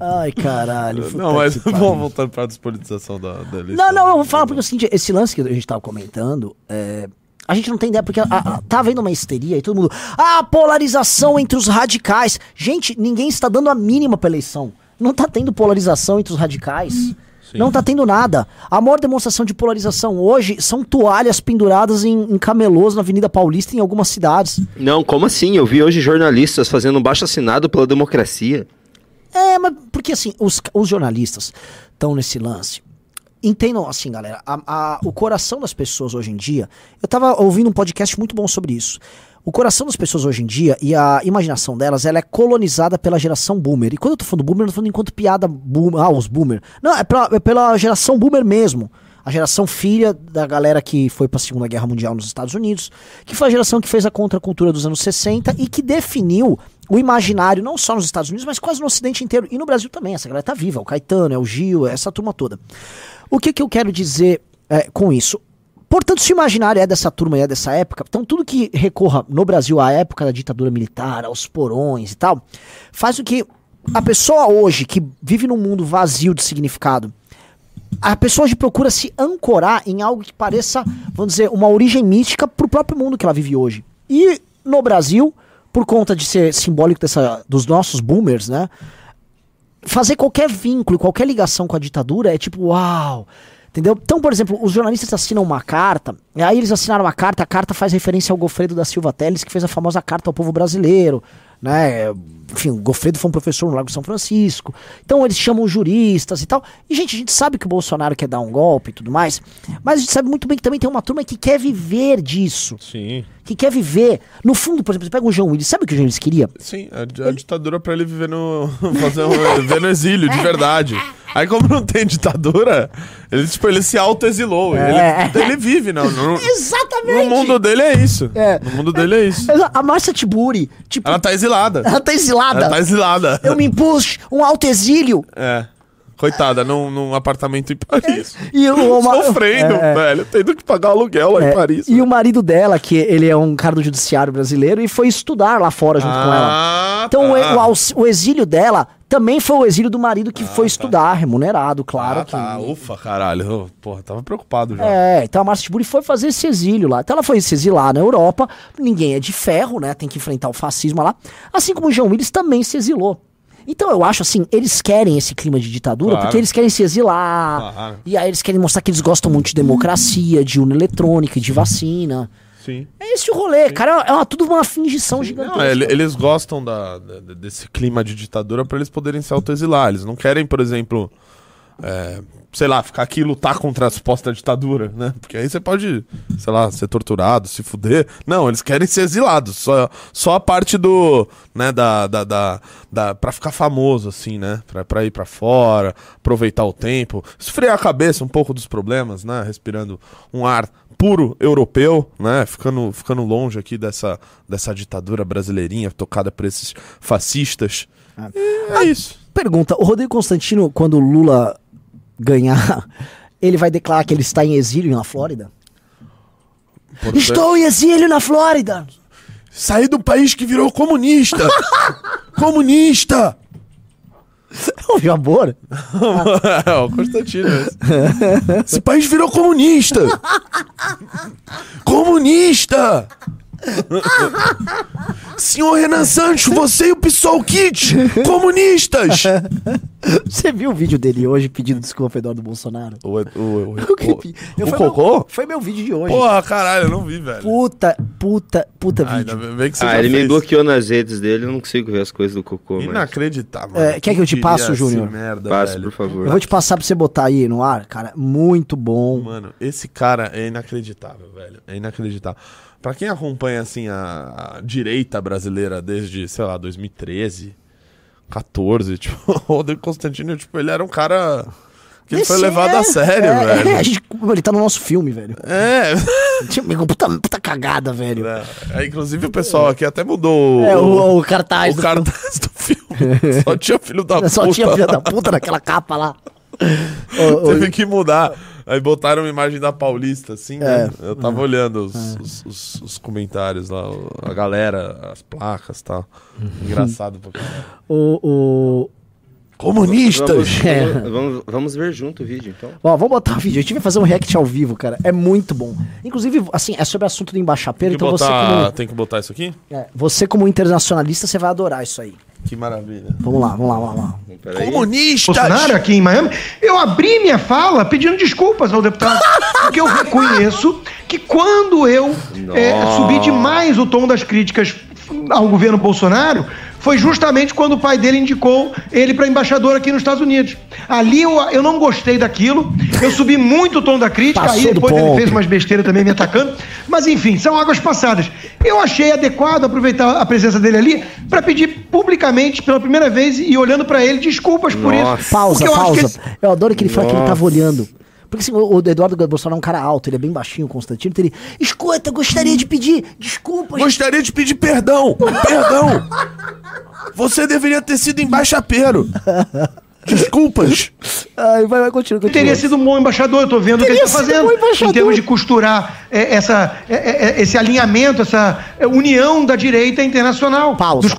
Ai, caralho. Não, mas vamos voltando pra despolitização da, da eleição. Não, não, eu vou falar porque é o seguinte, esse lance que a gente tava comentando, é, a gente não tem ideia, porque a- a- tá havendo uma histeria e todo mundo. Ah, polarização entre os radicais. Gente, ninguém está dando a mínima pra eleição. Não tá tendo polarização entre os radicais. Não tá tendo nada. A maior demonstração de polarização hoje são toalhas penduradas em, em camelôs na Avenida Paulista em algumas cidades. Não, como assim? Eu vi hoje jornalistas fazendo um baixo assinado pela democracia. É, mas porque assim, os, os jornalistas estão nesse lance. Entendam assim, galera, a- a- o coração das pessoas hoje em dia. Eu tava ouvindo um podcast muito bom sobre isso. O coração das pessoas hoje em dia e a imaginação delas, ela é colonizada pela geração boomer. E quando eu tô falando boomer, eu não tô falando enquanto piada boomer, ah, os boomer. Não, é pela, é pela geração boomer mesmo. A geração filha da galera que foi pra Segunda Guerra Mundial nos Estados Unidos, que foi a geração que fez a contracultura dos anos 60 e que definiu o imaginário, não só nos Estados Unidos, mas quase no Ocidente inteiro. E no Brasil também, essa galera tá viva. O Caetano, é o Gil, é essa turma toda. O que, que eu quero dizer é, com isso? Portanto, se o imaginário é dessa turma e é dessa época, então tudo que recorra no Brasil à época da ditadura militar, aos porões e tal, faz com que a pessoa hoje, que vive num mundo vazio de significado, a pessoa hoje procura se ancorar em algo que pareça, vamos dizer, uma origem mística pro próprio mundo que ela vive hoje. E no Brasil, por conta de ser simbólico dessa, dos nossos boomers, né? Fazer qualquer vínculo, qualquer ligação com a ditadura é tipo, uau! Entendeu? Então, por exemplo, os jornalistas assinam uma carta, e aí eles assinaram uma carta, a carta faz referência ao Gofredo da Silva Teles, que fez a famosa carta ao povo brasileiro, né? Enfim, o Gofredo foi um professor no Lago de São Francisco. Então eles chamam juristas e tal. E, gente, a gente sabe que o Bolsonaro quer dar um golpe e tudo mais, mas a gente sabe muito bem que também tem uma turma que quer viver disso. Sim. Que quer viver. No fundo, por exemplo, você pega o João Willis, sabe o que o João Willis queria? Sim, a, a ditadura pra ele viver no. fazer um, viver no exílio, de verdade. Aí, como não tem ditadura, ele, tipo, ele se auto-exilou. É. Ele, ele vive, não. No, Exatamente! no mundo dele é isso. É. No mundo dele é isso. A Márcia Tiburi, tipo, Ela tá exilada. ela tá exilada. Ela tá exilada. Eu me impus um autoexílio. É. Coitada, num, num apartamento em Paris. E o, Sofrendo, É, é. velho. Tendo que pagar aluguel lá É, em Paris. E o marido dela, que ele é um cara do judiciário brasileiro, e foi estudar lá fora junto com ela. Ah, Então o, tá. o aux- o exílio dela também foi o exílio do marido que foi estudar, remunerado, claro. Ah, tá. que... Ufa, caralho. Porra, tava preocupado já. É, então a Márcia Tiburi foi fazer esse exílio lá. Então ela foi se exilar na Europa, ninguém é de ferro, né? Tem que enfrentar o fascismo lá. Assim como o João Willis também se exilou. Então eu acho assim, eles querem esse clima de ditadura Claro. porque eles querem se exilar. Claro. E aí eles querem mostrar que eles gostam muito de democracia, de urna eletrônica, de vacina. Sim. É esse o rolê, cara. É uma, tudo uma fingição gigantesca. Não, ele- eles gostam da, desse clima de ditadura pra eles poderem se autoexilar. Eles não querem, por exemplo, é, sei lá, ficar aqui e lutar contra a suposta ditadura, né? Porque aí você pode, sei lá, ser torturado, se fuder. Não, eles querem ser exilados. Só, só a parte do, né, da, da, da, da pra ficar famoso, assim, né? Pra, pra ir pra fora, aproveitar o tempo, esfriar a cabeça um pouco dos problemas, né? Respirando um ar puro europeu, né? Ficando, ficando longe aqui dessa, dessa ditadura brasileirinha tocada por esses fascistas. E é isso. Pergunta: o Rodrigo Constantino, quando o Lula ganhar, ele vai declarar que ele está em exílio na Flórida? Estou em exílio na Flórida! Saí do país que virou comunista! comunista! Ouviu amor? é, o Constantino. esse. Esse país virou comunista! comunista! Senhor Renan Sancho, você e o PSOL Kit, comunistas! Você viu o vídeo dele hoje pedindo desculpa ao Eduardo Bolsonaro? O, o, o, o foi cocô? Meu, foi meu vídeo de hoje. Porra, caralho, eu não vi, velho. Puta, puta, puta ainda vídeo. bem que você Ah, ele me fez. bloqueou nas redes dele, eu não consigo ver as coisas do cocô, mas... Inacreditável. É, quer que eu te passe, Júnior? Merda, Passe, velho. por favor. Eu vou te passar pra você botar aí no ar, cara. Muito bom. Mano, esse cara é inacreditável, velho. É inacreditável. Pra quem acompanha, assim, a, a direita brasileira desde, sei lá, 2013, 14, tipo, o Rodrigo Constantino, tipo, ele era um cara que ele foi Esse levado é- a sério, é, velho. é, gente- ele tá no nosso filme, velho. É. Tipo, Puta, puta cagada, velho. É, é, inclusive o pessoal aqui até mudou É, o, o cartaz. o do cartaz do filme. Só tinha filho da filme. puta. Só tinha filha da puta naquela capa lá. Teve que mudar. Aí botaram uma imagem da Paulista, assim, né? É. Eu tava olhando os, os, os- os comentários lá, a galera, as placas e tal. Engraçado pra caralho. o- Comunistas! Vamos, É. vamos, vamos- vamos ver junto o vídeo, então. Ó, vamos botar o vídeo. A gente vai fazer um react ao vivo, cara. É muito bom. Inclusive, assim, é sobre o assunto do embaixapeiro, então você botar, como, tem que botar isso aqui? é, você como internacionalista, você vai adorar isso aí. Que maravilha. Vamos lá, vamos lá, vamos lá. Peraí. Comunistas! Bolsonaro aqui em Miami, eu abri minha fala pedindo desculpas ao deputado, porque eu reconheço que quando eu é, subi demais o tom das críticas ao governo Bolsonaro, foi justamente quando o pai dele indicou ele para embaixador aqui nos Estados Unidos. Ali eu, eu não gostei daquilo, eu subi muito o tom da crítica, Passou aí depois ele fez umas besteiras também me atacando, mas enfim, são águas passadas. Eu achei adequado aproveitar a presença dele ali para pedir publicamente, pela primeira vez, e olhando para ele, desculpas por Nossa. isso. Pausa, eu acho que pausa. Eu adoro que ele fala que ele tava Nossa. olhando. Porque assim, o o Eduardo Bolsonaro é um cara alto, ele é bem baixinho, o Constantino, então ele. Escuta, gostaria de pedir desculpas. Gostaria de pedir perdão! Perdão! Você deveria ter sido embaixapeiro! Desculpas! Ai, vai, vai, continua, continua. teria sido um bom embaixador, eu tô vendo o que ele Teria um fazendo. bom embaixador. Em termos de costurar é, essa, é, é, esse alinhamento, essa é, união da direita internacional. Pausa. Dos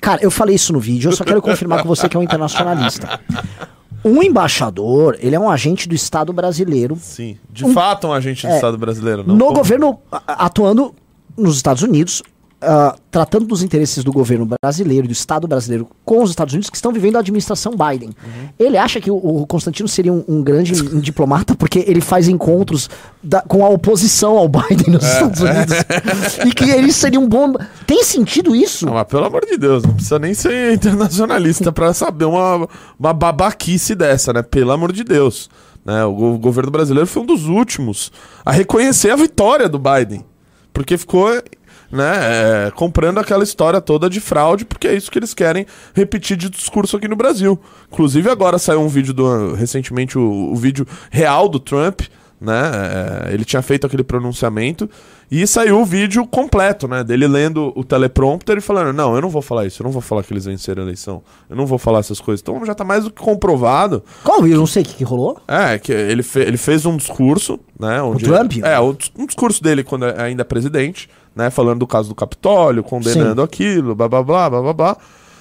Cara, eu falei isso no vídeo, eu só quero confirmar com você que é um internacionalista. Um embaixador, ele é um agente do Estado brasileiro. Sim, de fato um agente do É, Estado brasileiro, não? no como- governo atuando nos Estados Unidos, ah, tratando dos interesses do governo brasileiro, do Estado brasileiro com os Estados Unidos que estão vivendo a administração Biden. Uhum. Ele acha que o, o Constantino seria um, um grande um diplomata porque ele faz encontros da- com a oposição ao Biden nos É. Estados Unidos e que ele seria um bom. Tem sentido isso? Não, mas pelo amor de Deus, não precisa nem ser internacionalista pra saber uma, uma babaquice dessa, né? Pelo amor de Deus. Né? O, o governo brasileiro foi um dos últimos a reconhecer a vitória do Biden. Porque ficou né, é, comprando aquela história toda de fraude, porque é isso que eles querem repetir de discurso aqui no Brasil. Inclusive, agora saiu um vídeo do. Recentemente, o, o vídeo real do Trump. Né? é, ele tinha feito aquele pronunciamento e saiu o vídeo completo, né? Dele lendo o teleprompter e falando: Não, eu não vou falar isso, eu não vou falar que eles venceram a eleição, eu não vou falar essas coisas. Então já tá mais do que comprovado. Qual eu não sei o que, que rolou? É, que ele, fe- ele fez um discurso, né? Onde Trump? É, o dis- um discurso dele quando é- ainda é presidente, né? Falando do caso do Capitólio, condenando aquilo, blá blá blá blá blá blá.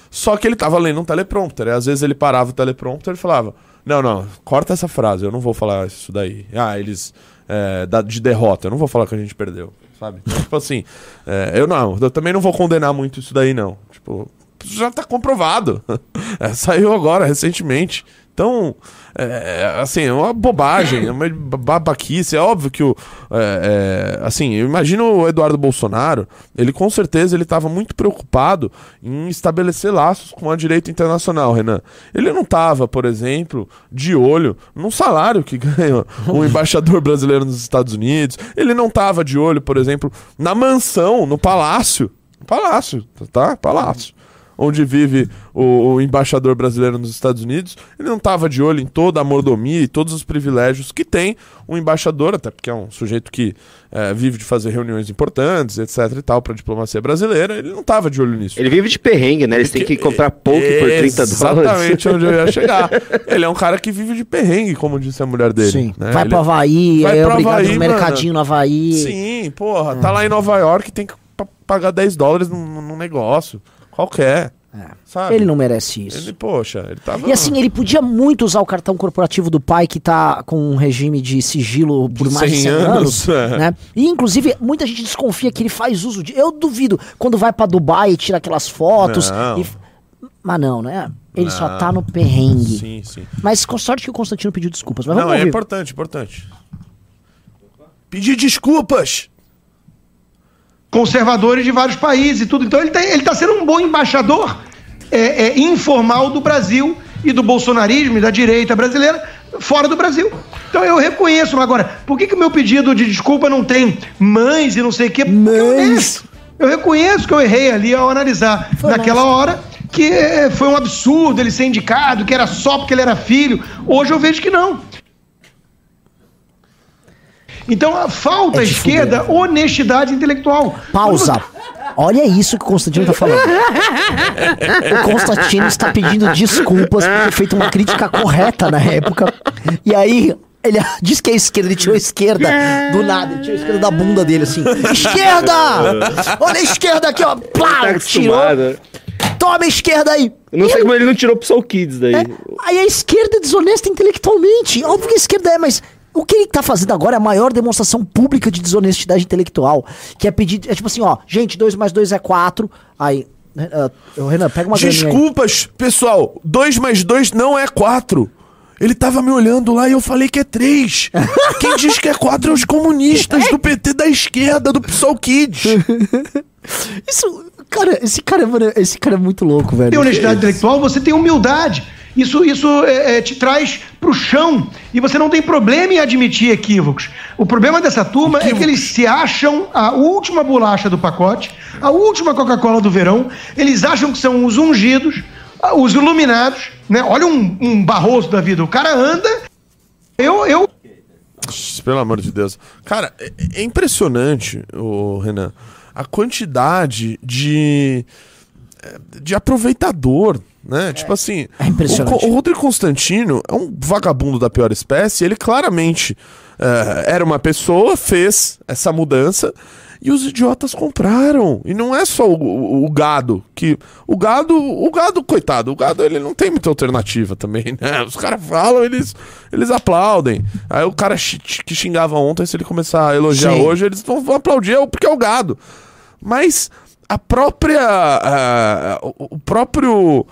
Só que ele tava lendo um teleprompter. E às vezes ele parava o teleprompter e falava: Não, não, corta essa frase, eu não vou falar isso daí. Ah, eles. é, da- de derrota, eu não vou falar que a gente perdeu, sabe? Então, tipo assim, é, eu não, eu também não vou condenar muito isso daí, não. Tipo, já tá comprovado. É, saiu agora, recentemente. Então, é, assim, é uma bobagem, é uma babaquice. É óbvio que o. é, é, assim, eu imagino o Eduardo Bolsonaro, ele com certeza ele estava muito preocupado em estabelecer laços com a direita internacional, Renan. Ele não estava, por exemplo, de olho no salário que ganha um embaixador brasileiro nos Estados Unidos. Ele não estava de olho, por exemplo, na mansão, no palácio. Palácio, tá? Palácio onde vive o, o embaixador brasileiro nos Estados Unidos, ele não estava de olho em toda a mordomia e todos os privilégios que tem um embaixador, até porque é um sujeito que é, vive de fazer reuniões importantes, etc e tal, para a diplomacia brasileira, ele não estava de olho nisso. Ele vive de perrengue, né? Eles têm que comprar pouco por 30 dólares. Exatamente onde eu ia chegar. Ele é um cara que vive de perrengue, como disse a mulher dele. Sim. né? Vai Ele- pro Havaí, Vai é pro obrigado Havaí, no mercadinho no Havaí. Sim, porra, tá lá em Nova York tem que pa- pagar 10 dólares num, num negócio. Qualquer. Sabe? Ele não merece isso. Ele, poxa, ele tava. E assim, ele podia muito usar o cartão corporativo do pai que tá com um regime de sigilo por mais de 100 100 anos. anos, é. né? E inclusive, muita gente desconfia que ele faz uso de. Eu duvido quando vai pra Dubai e tira aquelas fotos. Não. e- Mas não, né? Ele só Não. tá no perrengue. Sim, sim. Mas com sorte que o Constantino pediu desculpas. Mas Não, é importante, importante. Pedir desculpas. Conservadores de vários países e tudo. Então ele está tá sendo um bom embaixador é, é, informal do Brasil e do bolsonarismo e da direita brasileira fora do Brasil. Então eu reconheço. Agora, por que, o meu pedido de desculpa não tem mães e não sei o quê? Eu, Mães. honesto. eu reconheço que eu errei ali ao analisar Foi naquela hora que é, foi um absurdo ele ser indicado, que era só porque ele era filho. Hoje eu vejo que não. Então falta É à esquerda honestidade intelectual. Pausa. Olha isso que o Constantino tá falando. o Constantino está pedindo desculpas por ter feito uma crítica correta na época. E aí, ele diz que é esquerda, ele tirou a esquerda do nada, ele tirou a esquerda da bunda dele, assim. Esquerda! Olha a esquerda aqui, ó. Plá, Tá tirou. Toma a esquerda aí. Eu não E sei como ele não tirou pro Soul Kids daí. é, aí a esquerda é desonesta intelectualmente. Óbvio que a esquerda é, mas o que ele tá fazendo agora é a maior demonstração pública de desonestidade intelectual. Que é pedir. É tipo assim, ó, gente, 2 mais 2 é 4. Aí. Uh, Renan, pega uma. Desculpas, pessoal. 2 mais 2 não é 4. Ele tava me olhando lá e eu falei que é 3. Quem diz que é 4 é os comunistas do PT da esquerda, do PSOL Kids. Isso. Cara, esse cara, mano, esse cara é muito louco, velho. tem honestidade intelectual, você tem humildade. Isso, isso é, é, te traz pro chão e você não tem problema em admitir equívocos. O problema dessa turma é que eles se acham a última bolacha do pacote, a última Coca-Cola do verão. Eles acham que são os ungidos, os iluminados, né? Olha um, um barroso da vida. O cara anda. Eu, eu Pelo amor de Deus. Cara, é, é impressionante, o Renan, a quantidade de de aproveitador, né? tipo assim, é impressionante. O, o Rodrigo Constantino é um vagabundo da pior espécie. Ele claramente é, era uma pessoa, fez essa mudança e os idiotas compraram. E não é só o, o- o gado que o gado, o gado coitado, o gado ele não tem muita alternativa também, né? Os caras falam, eles eles aplaudem. Aí o cara que xingava ontem, se ele começar a elogiar Sim. hoje, eles vão aplaudir é porque é o gado. Mas a própria. o, o próprio.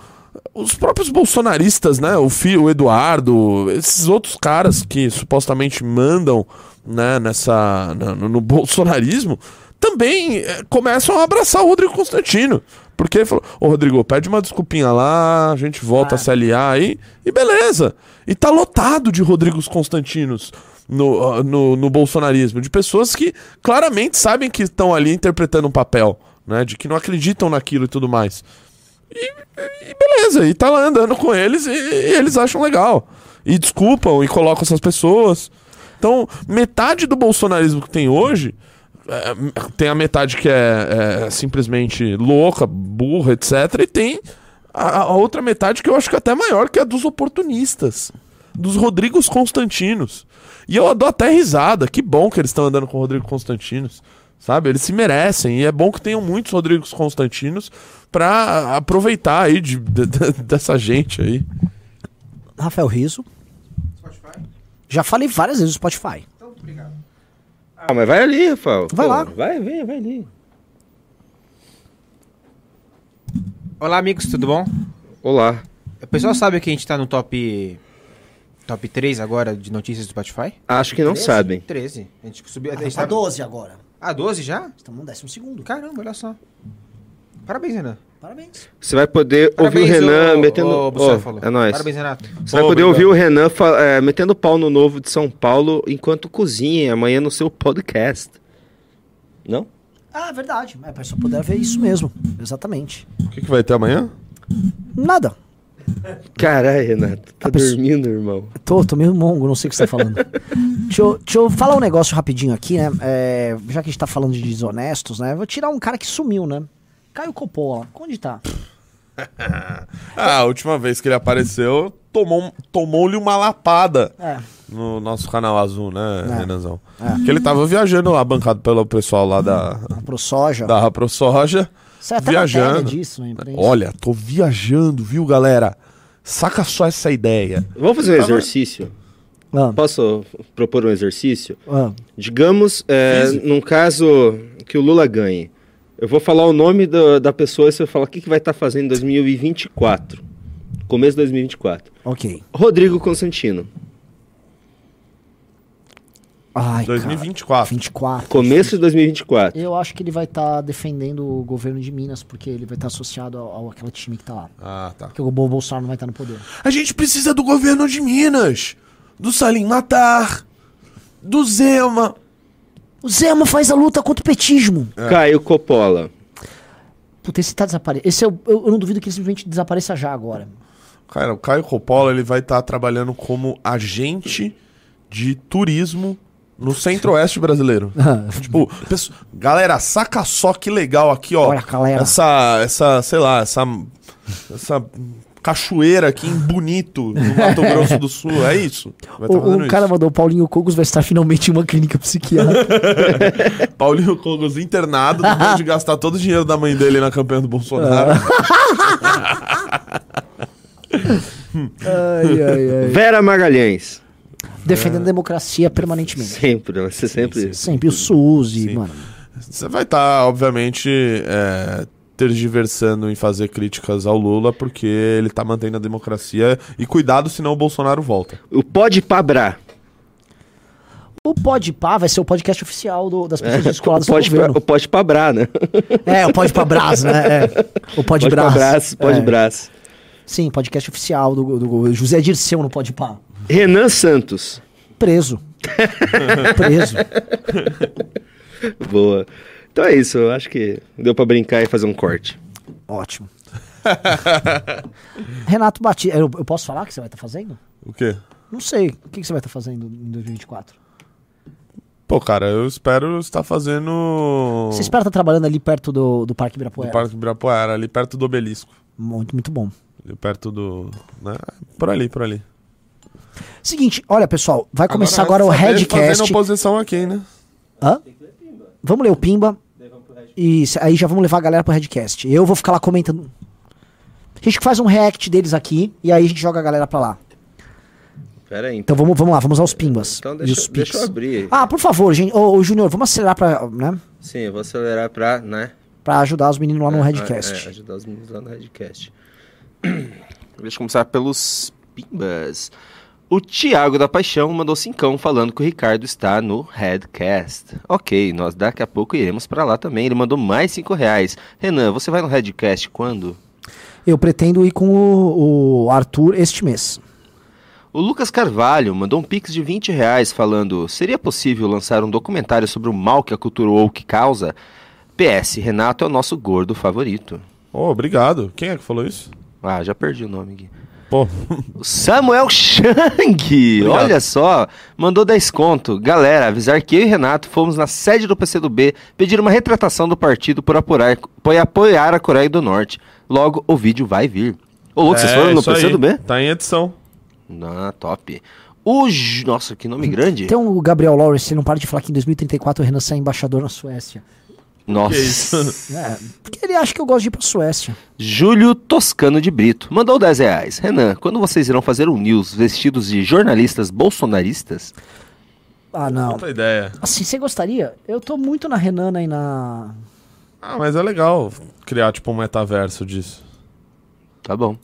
Os próprios bolsonaristas, né? O filho, o Eduardo, esses outros caras que supostamente mandam né, nessa, no, no bolsonarismo, também eh, começam a abraçar o Rodrigo Constantino. Porque ele falou, ô Rodrigo, pede uma desculpinha lá, a gente volta a se aliar aí, e beleza. E tá lotado de Rodrigos Constantinos no, ah, no, no bolsonarismo, de pessoas que claramente sabem que estão ali interpretando um papel, né? De que não acreditam naquilo e tudo mais. E, e beleza, e tá lá andando com eles e, e eles acham legal. E desculpam e colocam essas pessoas. Então, metade do bolsonarismo que tem hoje. é, tem a metade que é, é simplesmente louca, burra, etc. E tem a, a outra metade que eu acho que é até maior, que é a dos oportunistas. Dos Rodrigos Constantinos. E eu dou até risada. Que bom que eles estão andando com o Rodrigo Constantinos. Sabe? Eles se merecem. E é bom que tenham muitos Rodrigos Constantinos pra aproveitar aí de, de- de- dessa gente aí. Rafael Riso. Já falei várias vezes Spotify. Ah, mas vai ali, Rafael. Vai Pô, lá. Vai, vem, vai ali. Olá, amigos, tudo bom? Olá. O pessoal sabe que a gente tá no top Top 3 agora de notícias do Spotify? Acho que não sabem. 13. A gente subiu. A gente Tá tá... 12 agora. Ah, 12 já? Estamos no décimo segundo. Caramba, olha só. Parabéns, Renan. Parabéns. Você vai poder Parabéns, ouvir o Renan ô- metendo. ô, Ô, Bucéfalo. é nóis. Parabéns, Renato. Você vai poder obrigado. ouvir o Renan fa- é, metendo pau no novo de São Paulo enquanto cozinha amanhã no seu podcast. Não? Ah, verdade. É, a pessoa poder ver isso mesmo. Exatamente. O que, que vai ter amanhã? Nada. Caralho, Renato. Tá pessoa- dormindo, irmão. Tô, tô meio mongo, não sei o que você tá falando. deixa, eu, deixa eu falar um negócio rapidinho aqui, né? É, já que a gente tá falando de desonestos, né? Vou tirar um cara que sumiu, né? Caio Coppola. Onde tá? Ah, a última vez que ele apareceu, tomou, tomou-lhe uma lapada É. no nosso canal azul, né, É. Renanzão? Que ele tava viajando lá, bancado pelo pessoal lá da, Pro soja. da Rapro Soja. Matéria viajando. disso na imprensa. Olha, tô viajando, viu, galera? Saca só essa ideia. Vamos fazer um exercício? Ah, Posso propor um exercício? ah, Digamos, é, num caso que o Lula ganhe. Eu vou falar o nome do- da pessoa e você vai falar o que, que vai estar fazendo em 2024. Começo de 2024. ok. Rodrigo Constantino. Ai, 2024. 24. Começo de 2024. Eu acho que ele vai estar defendendo o governo de Minas, porque ele vai estar associado ao, ao aquele time que tá lá. Ah, tá. Porque o Bo- Bolsonaro não vai estar no poder. A gente precisa do governo de Minas. Do Salim Matar. Do Zema. O Zema faz a luta contra o petismo. Caio Coppola. Puta, esse tá desaparecendo. Esse eu, eu, eu não duvido que ele simplesmente desapareça já agora. Cara, o Caio Coppola ele vai estar trabalhando como agente de turismo no centro-oeste brasileiro. tipo, pesso- galera, saca só que legal aqui, ó. Olha, galera. Essa, essa, sei lá, essa, essa cachoeira aqui em Bonito, no Mato Grosso do Sul. É isso. Vai tá O, fazendo o cara isso. mandou, o Paulinho Cogos vai estar finalmente em uma clínica psiquiátrica. Paulinho Cogos internado depois de gastar todo o dinheiro da mãe dele na campanha do Bolsonaro. ai, ai, ai. Vera Magalhães. Defendendo a democracia permanentemente. Sempre, vai ser sempre isso. Sempre o SUS e, mano. Você vai estar, obviamente, é, tergiversando em fazer críticas ao Lula, porque ele tá mantendo a democracia. E cuidado, senão o Bolsonaro volta. O Pode Pabrar. O Pode Pá vai ser o podcast oficial do- das pessoas descoladas o do pode, pra, governo. o pode Pabrar, né? É, o Pode Pra Brás, né? É. O Pode, Brás. Brás. Pode É. Brás. Sim, podcast oficial do, do José Dirceu no Pode Pá. Renan Santos. Preso. Preso. Boa. Então é isso, eu acho que deu pra brincar e fazer um corte. Ótimo. Renato Batista. Eu, eu posso falar o que você vai estar fazendo? O quê? Não sei. O que, que você vai estar fazendo em 2024? Pô, cara, eu espero estar fazendo. Você espera estar trabalhando ali perto do, do Parque do Ibirapuera? Parque Ibirapuera, ali perto do obelisco. Muito, muito bom. Ali perto do. Né? Por ali, por ali. Seguinte, olha pessoal, vai começar agora, o saber Fazendo Redcast. oposição aqui, né? Hã? Vamos ler o Pimba. E aí já vamos levar a galera pro Redcast. Eu vou ficar lá comentando. A gente faz um react deles aqui e aí a gente joga a galera pra lá. Pera aí. Então vamos, vamos lá, vamos aos Pimbas. Então e deixa, os deixa eu abrir. Ah, por favor, gente. Ô, ô Júnior, vamos acelerar pra, né, Sim, eu vou acelerar pra, né? pra ajudar os meninos lá no É, Redcast. é, ajudar os meninos lá no Redcast. Deixa eu começar pelos Pimbas. O Thiago da Paixão mandou cincão falando que o Ricardo está no Redcast. Ok, nós daqui a pouco iremos pra lá também. Ele mandou mais cinco reais. Renan, você vai no Redcast quando? Eu pretendo ir com o, o Arthur este mês. O Lucas Carvalho mandou um pix de 20 reais falando: seria possível lançar um documentário sobre o mal que a cultura woke causa? PS, Renato é o nosso gordo favorito. Ô, obrigado. Quem é que falou isso? Ah, já perdi o nome aqui. Pô, Samuel Chang, Obrigado. olha só, mandou 10 conto. Galera, avisar que eu e Renato fomos na sede do PCdoB pedir uma retratação do partido por apurar, por apoiar a Coreia do Norte. Logo, o vídeo vai vir. Ô, louco, vocês é foram no isso aí. PCdoB? Tá em edição. Ah, top. O... Nossa, que nome grande. Tem o Gabriel Lawrence, ele não para de falar que em 2034 o Renan sai embaixador na Suécia. Nossa. Que isso? É, porque ele acha que eu gosto de ir pra Suécia. Júlio Toscano de Brito mandou 10 reais. Renan, quando vocês irão fazer um news vestidos de jornalistas bolsonaristas? Ah, não. Puta ideia. Assim, você gostaria? Eu tô muito na Renana e na. Ah, mas é legal criar, tipo, um metaverso disso. Tá bom.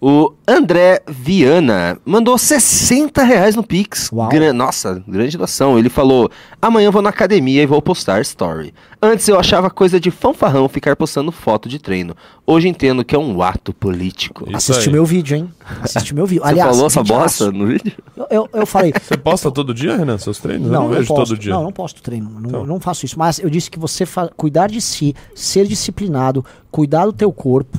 O André Viana mandou 60 reais no Pix. Gran- Nossa, grande doação. Ele falou: amanhã vou na academia e vou postar story. Antes eu achava coisa de fanfarrão ficar postando foto de treino. Hoje entendo que é um ato político. Isso Assiste aí. meu vídeo, hein? Assiste meu vídeo. Você Aliás, falou essa bosta no vídeo? Eu, eu, eu falei. Você posta todo dia, Renan, seus treinos? eu Não, não não vejo posto. todo dia. Não, não posto treino. Não, Então. não faço isso. Mas eu disse que você fa- cuidar de si, ser disciplinado, cuidar do teu corpo,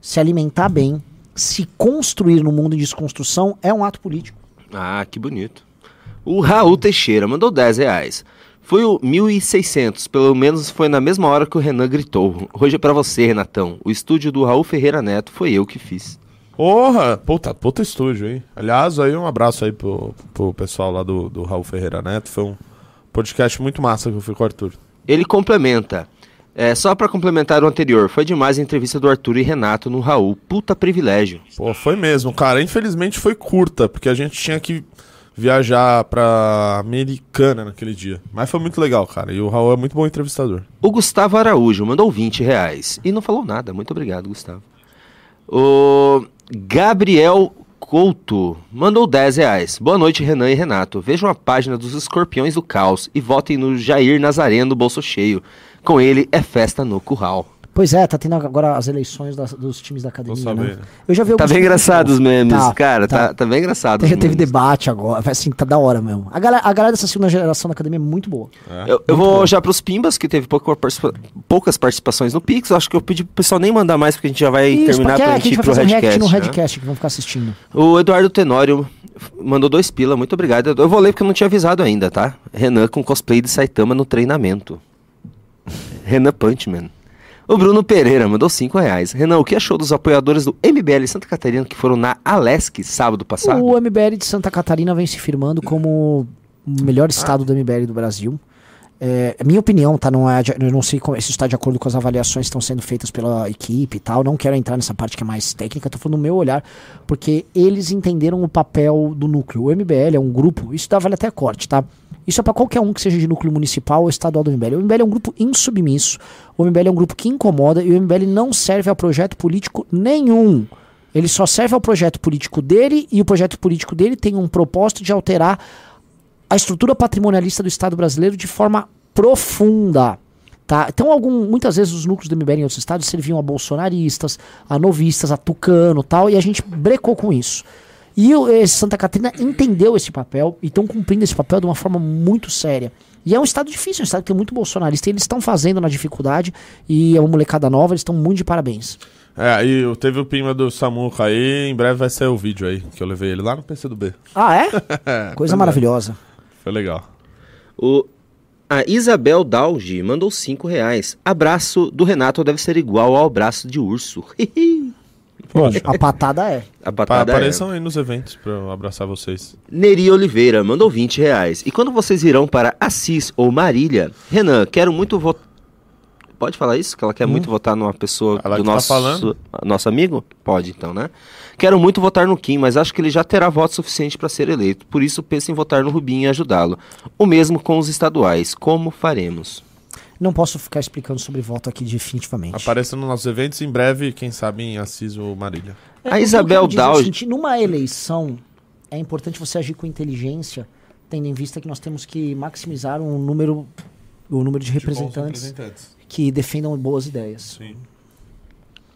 se alimentar bem, se construir no mundo em desconstrução é um ato político. Ah, que bonito. O Raul Teixeira mandou 10 reais. Foi o 1.600, pelo menos foi na mesma hora que o Renan gritou. Hoje é pra você, Renatão. O estúdio do Raul Ferreira Neto foi eu que fiz. Porra, puta, puta estúdio, hein? Aliás, aí um abraço aí pro, pro pessoal lá do, do Raul Ferreira Neto. Foi um podcast muito massa que eu fui com o Arthur. Ele complementa. É, só pra complementar o anterior, foi demais a entrevista do Arthur e Renato no Raul. Puta privilégio. Pô, foi mesmo, cara. Infelizmente foi curta, porque a gente tinha que viajar pra Americana naquele dia. Mas foi muito legal, cara. E o Raul é muito bom entrevistador. O Gustavo Araújo mandou 20 reais. E não falou nada. Muito obrigado, Gustavo. O Gabriel Couto mandou 10 reais. Boa noite, Renan e Renato. Vejam a página dos Escorpiões do Caos e votem no Jair Nazareno Bolso Cheio. Com ele é festa no curral. Pois é, tá tendo agora as eleições das- dos times da academia, né? Eu já vi Tá bem engraçado os memes, Tá, cara. Tá, tá. tá bem engraçado. os Teve, debate agora, assim, tá da hora mesmo. A galera, a galera dessa segunda geração da academia é muito boa. Eu, eu vou já pros Pimbas, que teve pouca participa- poucas participações no Pix. Eu acho que eu pedi pro pessoal nem mandar mais, porque a gente já vai Isso, terminar porque pra é, gente a ir gente vai pro fazer um react Redcast. no né? Redcast, que vão ficar assistindo. O Eduardo Tenório mandou dois pila, muito obrigado. Eu vou ler porque eu não tinha avisado ainda, tá? Renan com cosplay de Saitama no treinamento. Renan Punchman. O Bruno Pereira mandou cinco reais. Renan, o que achou dos apoiadores do MBL Santa Catarina que foram na Alesc sábado passado? O MBL de Santa Catarina vem se firmando como o melhor estado do MBL do Brasil. É, minha opinião, tá? Não é, eu não sei se está de acordo com as avaliações que estão sendo feitas pela equipe e tal. Não quero entrar nessa parte que é mais técnica, tô falando do meu olhar, porque eles entenderam o papel do núcleo. O MBL é um grupo, isso dá vale até corte, tá? Isso é para qualquer um que seja de núcleo municipal ou estadual do MBL. O MBL é um grupo insubmisso, o MBL é um grupo que incomoda e o MBL não serve a projeto político nenhum. Ele só serve ao projeto político dele e o projeto político dele tem um propósito de alterar a estrutura patrimonialista do Estado brasileiro de forma profunda. Tá? Então, algum, muitas vezes os núcleos do MBL em outros estados serviam a bolsonaristas, a novistas, a tucano tal, e a gente brecou com isso. E o, Santa Catarina entendeu esse papel e estão cumprindo esse papel de uma forma muito séria. E é um estado difícil, é um estado que tem muito bolsonarista, e eles estão fazendo na dificuldade, e é uma molecada nova, eles estão muito de parabéns. É, e teve o pima do Samuca aí, em breve vai sair o vídeo aí, que eu levei ele lá no PC do B. Ah, é? É, Coisa maravilhosa. Foi legal. O, a Isabel Dalgi mandou cinco reais. Abraço do Renato deve ser igual ao abraço de urso. Poxa, A patada é. a pa- patada é. apareçam aí nos eventos pra eu abraçar vocês. Neri Oliveira mandou 20 reais. E quando vocês irão para Assis ou Marília? Renan, quero muito votar. Pode falar isso? Que ela quer muito votar numa pessoa Ela do que tá nosso, falando. nosso amigo? Pode então, né? Quero muito votar no Kim, mas acho que ele já terá voto suficiente para ser eleito. Por isso penso em votar no Rubinho e ajudá-lo. O mesmo com os estaduais. Como faremos? Não posso ficar explicando sobre voto aqui definitivamente. Apareça nos nossos eventos, em breve, quem sabe em Assis ou Marília. É, A Isabel é Dowd- seguinte, numa eleição, é importante você agir com inteligência, tendo em vista que nós temos que maximizar um número, o número de representantes que defendam boas ideias. Sim.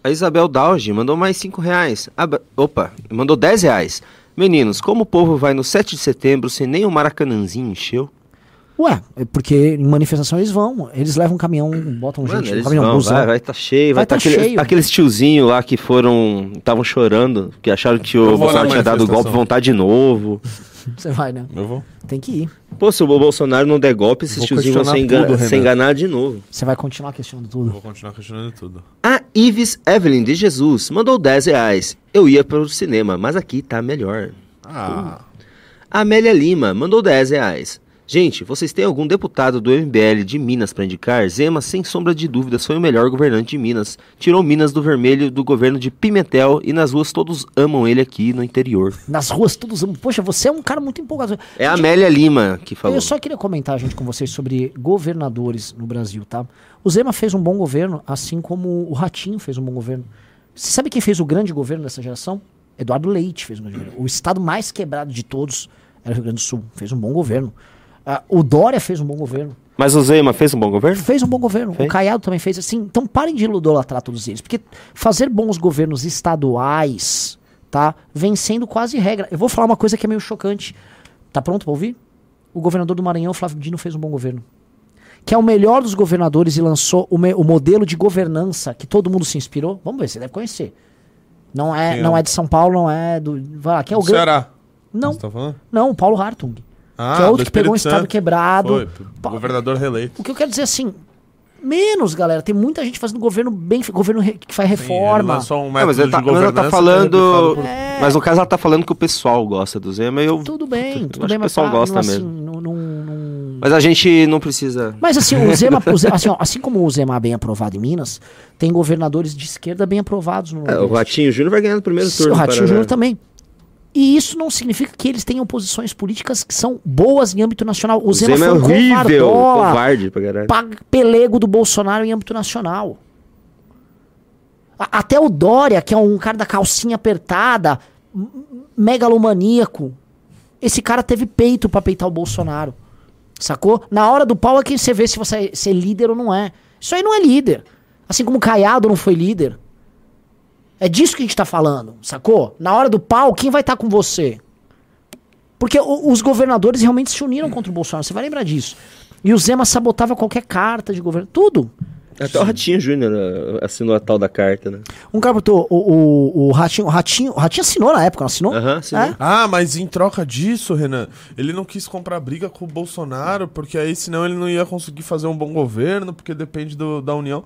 A Isabel Dalgi mandou mais 5 reais. Abra- Opa, mandou 10 reais. Meninos, como o povo vai no 7 de setembro sem nem o Maracanãzinho encheu? Ué, é porque em manifestação eles vão, eles levam um caminhão, botam Mano, gente no eles caminhão, vão, busão. vai, vai tá cheio, vai, Vai tá, tá aquele- cheio. aqueles tiozinho lá que foram, estavam chorando, que acharam que Eu o Bolsonaro na tinha dado o golpe, vão tá de novo. Você vai, né? Eu vou. Tem que ir. Pô, se o Bolsonaro não der golpe, esses Vou tiozinhos vão questionar ser, engan- tudo, ser Renan. enganados de novo. Você vai continuar questionando tudo. Vou continuar questionando tudo. A Ives Evelyn de Jesus mandou 10 reais. Eu ia para o cinema, mas aqui tá melhor. Ah, A Amélia Lima mandou 10 reais. Gente, vocês têm algum deputado do MBL de Minas para indicar? Zema, sem sombra de dúvidas, foi o melhor governante de Minas. Tirou Minas do vermelho do governo de Pimentel e nas ruas todos amam ele aqui no interior. Nas ruas todos amam. Poxa, você é um cara muito empolgado. É a Amélia Lima que falou. Eu só queria comentar, gente, com vocês sobre governadores no Brasil, tá? O Zema fez um bom governo, assim como o Ratinho fez um bom governo. Você sabe quem fez o grande governo dessa geração? Eduardo Leite fez um grande governo. O estado mais quebrado de todos era o Rio Grande do Sul. Fez um bom governo. Ah, o Dória fez um bom governo. Mas o Zema fez um bom governo? Fez um bom governo. Fez? O Caiado também fez assim. Então parem de idolatrar todos eles. Porque fazer bons governos estaduais, tá? Vem sendo quase regra. Eu vou falar uma coisa que é meio chocante. Tá pronto pra ouvir? O governador do Maranhão, Flávio Dino, fez um bom governo. Que é o melhor dos governadores e lançou o, o modelo de governança que todo mundo se inspirou. Vamos ver, você deve conhecer. Não é, Quem é não é de São Paulo, não é do. Vai lá, que é o grande. Ceará. Não, Você tá falando? não, o Paulo Hartung. Ah, que é outro que pegou um Espírito estado Santo. quebrado. Foi, Pa- governador reeleito. O que eu quero dizer assim, menos, galera. Tem muita gente fazendo governo bem, governo que faz Sim, ele reforma. lançou um É, mas ela tá, de mas ela governança tá que é falando. por- É. Mas no caso ela tá falando que o pessoal gosta do Zema e eu. Tudo bem, Eu tudo acho bem, que o mas pessoal tá, gosta assim, mesmo. não- Mas a gente não precisa. Mas assim, o Zema, o Zema- assim, ó, assim como o Zema é bem aprovado em Minas, tem governadores de esquerda bem aprovados no É, o. Ratinho Júnior vai ganhar no primeiro turno. O Ratinho. Júnior também. E isso não significa que eles tenham posições políticas que são boas em âmbito nacional. O, O Zema, Zema é foi um horrível. covardola, Covarde pra caralho. pelego do Bolsonaro em âmbito nacional. A- até o Dória, que é um cara da calcinha apertada, megalomaníaco, esse cara teve peito pra peitar o Bolsonaro. Sacou? Na hora do pau é quem você vê se você é, se é líder ou não é. Isso aí não é líder. Assim como o Caiado não foi líder. É disso que a gente tá falando, sacou? Na hora do pau, quem vai estar com você? Porque o- os governadores realmente se uniram contra o Bolsonaro, você vai lembrar disso. E o Zema sabotava qualquer carta de governo, tudo. Até o Ratinho Júnior uh, assinou a tal da carta, né? Um cara botou, o, o, o Ratinho, o Ratinho, o Ratinho assinou na época, não assinou? Aham, assinou. É? Ah, mas em troca disso, Renan, ele não quis comprar briga com o Bolsonaro, porque aí senão ele não ia conseguir fazer um bom governo, porque depende do- da União.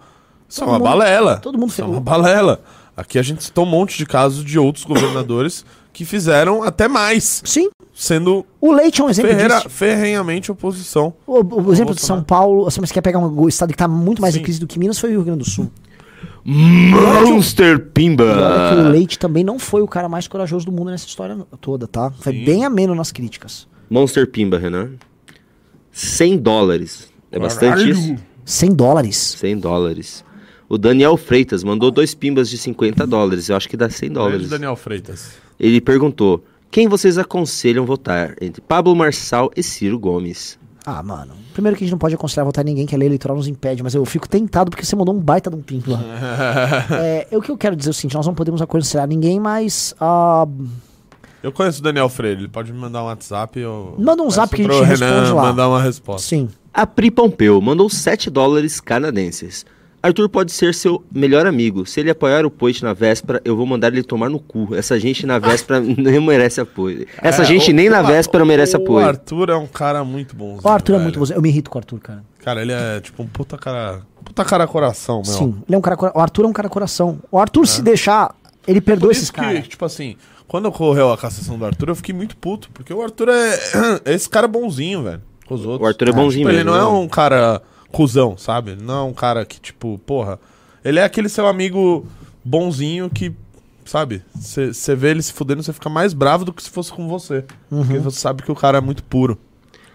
Isso Todo é uma mundo- balela. todo mundo Isso é fez- uma balela. Aqui a gente citou um monte de casos de outros governadores que fizeram até mais, Sim. sendo O Leite é um exemplo ferreira- disso. ferrenhamente oposição. O, o exemplo de São. Paulo, assim, mas quer pegar um estado que tá muito mais Sim. em crise do que Minas, foi o Rio Grande do Sul. Monster que o Pimba! Leite também não foi o cara mais corajoso do mundo nessa história toda, tá? Foi Sim. bem ameno nas críticas. Monster Pimba, Renan. 100 dólares. É bastante Caralho! isso? 100 dólares. 100 dólares. O Daniel Freitas mandou dois pimbas de 50 dólares. Eu acho que dá 100 Grande dólares. Daniel Freitas. Ele perguntou: quem vocês aconselham votar entre Pablo Marçal e Ciro Gomes? Ah, mano. Primeiro que a gente não pode aconselhar votar ninguém que a lei eleitoral nos impede, mas eu fico tentado porque você mandou um baita de um pimba. lá. é, o que eu quero dizer é o seguinte: nós não podemos aconselhar ninguém, mas. ah, Eu conheço o Daniel Freire, ele pode me mandar um WhatsApp. Eu Manda um zap que a gente Renan responde lá. mandar uma resposta. sim. A Pri Pompeu mandou 7 dólares canadenses. Arthur pode ser seu melhor amigo. Se ele apoiar o Poit na véspera, eu vou mandar ele tomar no cu. Essa gente na véspera nem merece apoio. Essa É, gente o- nem na o- véspera merece o apoio. Arthur é um cara muito bonzinho. O Arthur é velho. muito bom. Eu me irrito com o Arthur, cara. Cara, ele é tipo um puta cara. Puta cara coração, meu. Sim. Ele é um cara. O Arthur é um cara coração. O Arthur, se deixar, ele perdoa Por esses isso que, caras. tipo assim, quando ocorreu a cassação do Arthur, eu fiquei muito puto. Porque o Arthur é. é esse cara bonzinho, velho. Com os outros. O Arthur é bonzinho Tipo, ele mesmo. não é né? um cara cuzão, sabe? Ele não é um cara que, tipo, porra. Ele é aquele seu amigo bonzinho que, sabe? Você vê ele se fudendo, você fica mais bravo do que se fosse com você. Uhum. Porque você sabe que o cara é muito puro.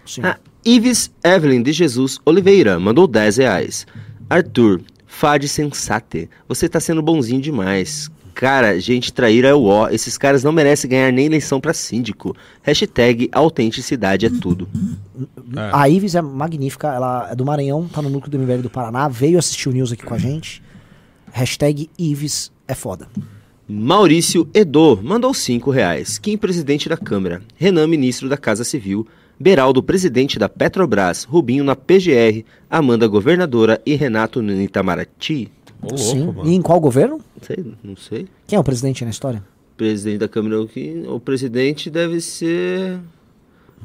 Sim. A Ives Evelyn de Jesus Oliveira mandou 10 reais. Arthur, fade sensate. Você tá sendo bonzinho demais. Cara, gente traíra é o ó. Esses caras não merecem ganhar nem eleição pra síndico. Hashtag autenticidade é tudo. É. A Ives é magnífica, ela é do Maranhão, tá no núcleo do MBL do Paraná, veio assistir o news aqui com a gente. Hashtag Ives é foda. Maurício Edo mandou 5 reais. Kim, presidente da Câmara. Renan, ministro da Casa Civil. Beraldo, presidente da Petrobras. Rubinho na PGR. Amanda, governadora. E Renato no Itamaraty. Ô, louco, Sim. mano. E em qual governo? Não sei, não sei. Quem é o presidente na história? Presidente da Câmara. que- O presidente deve ser.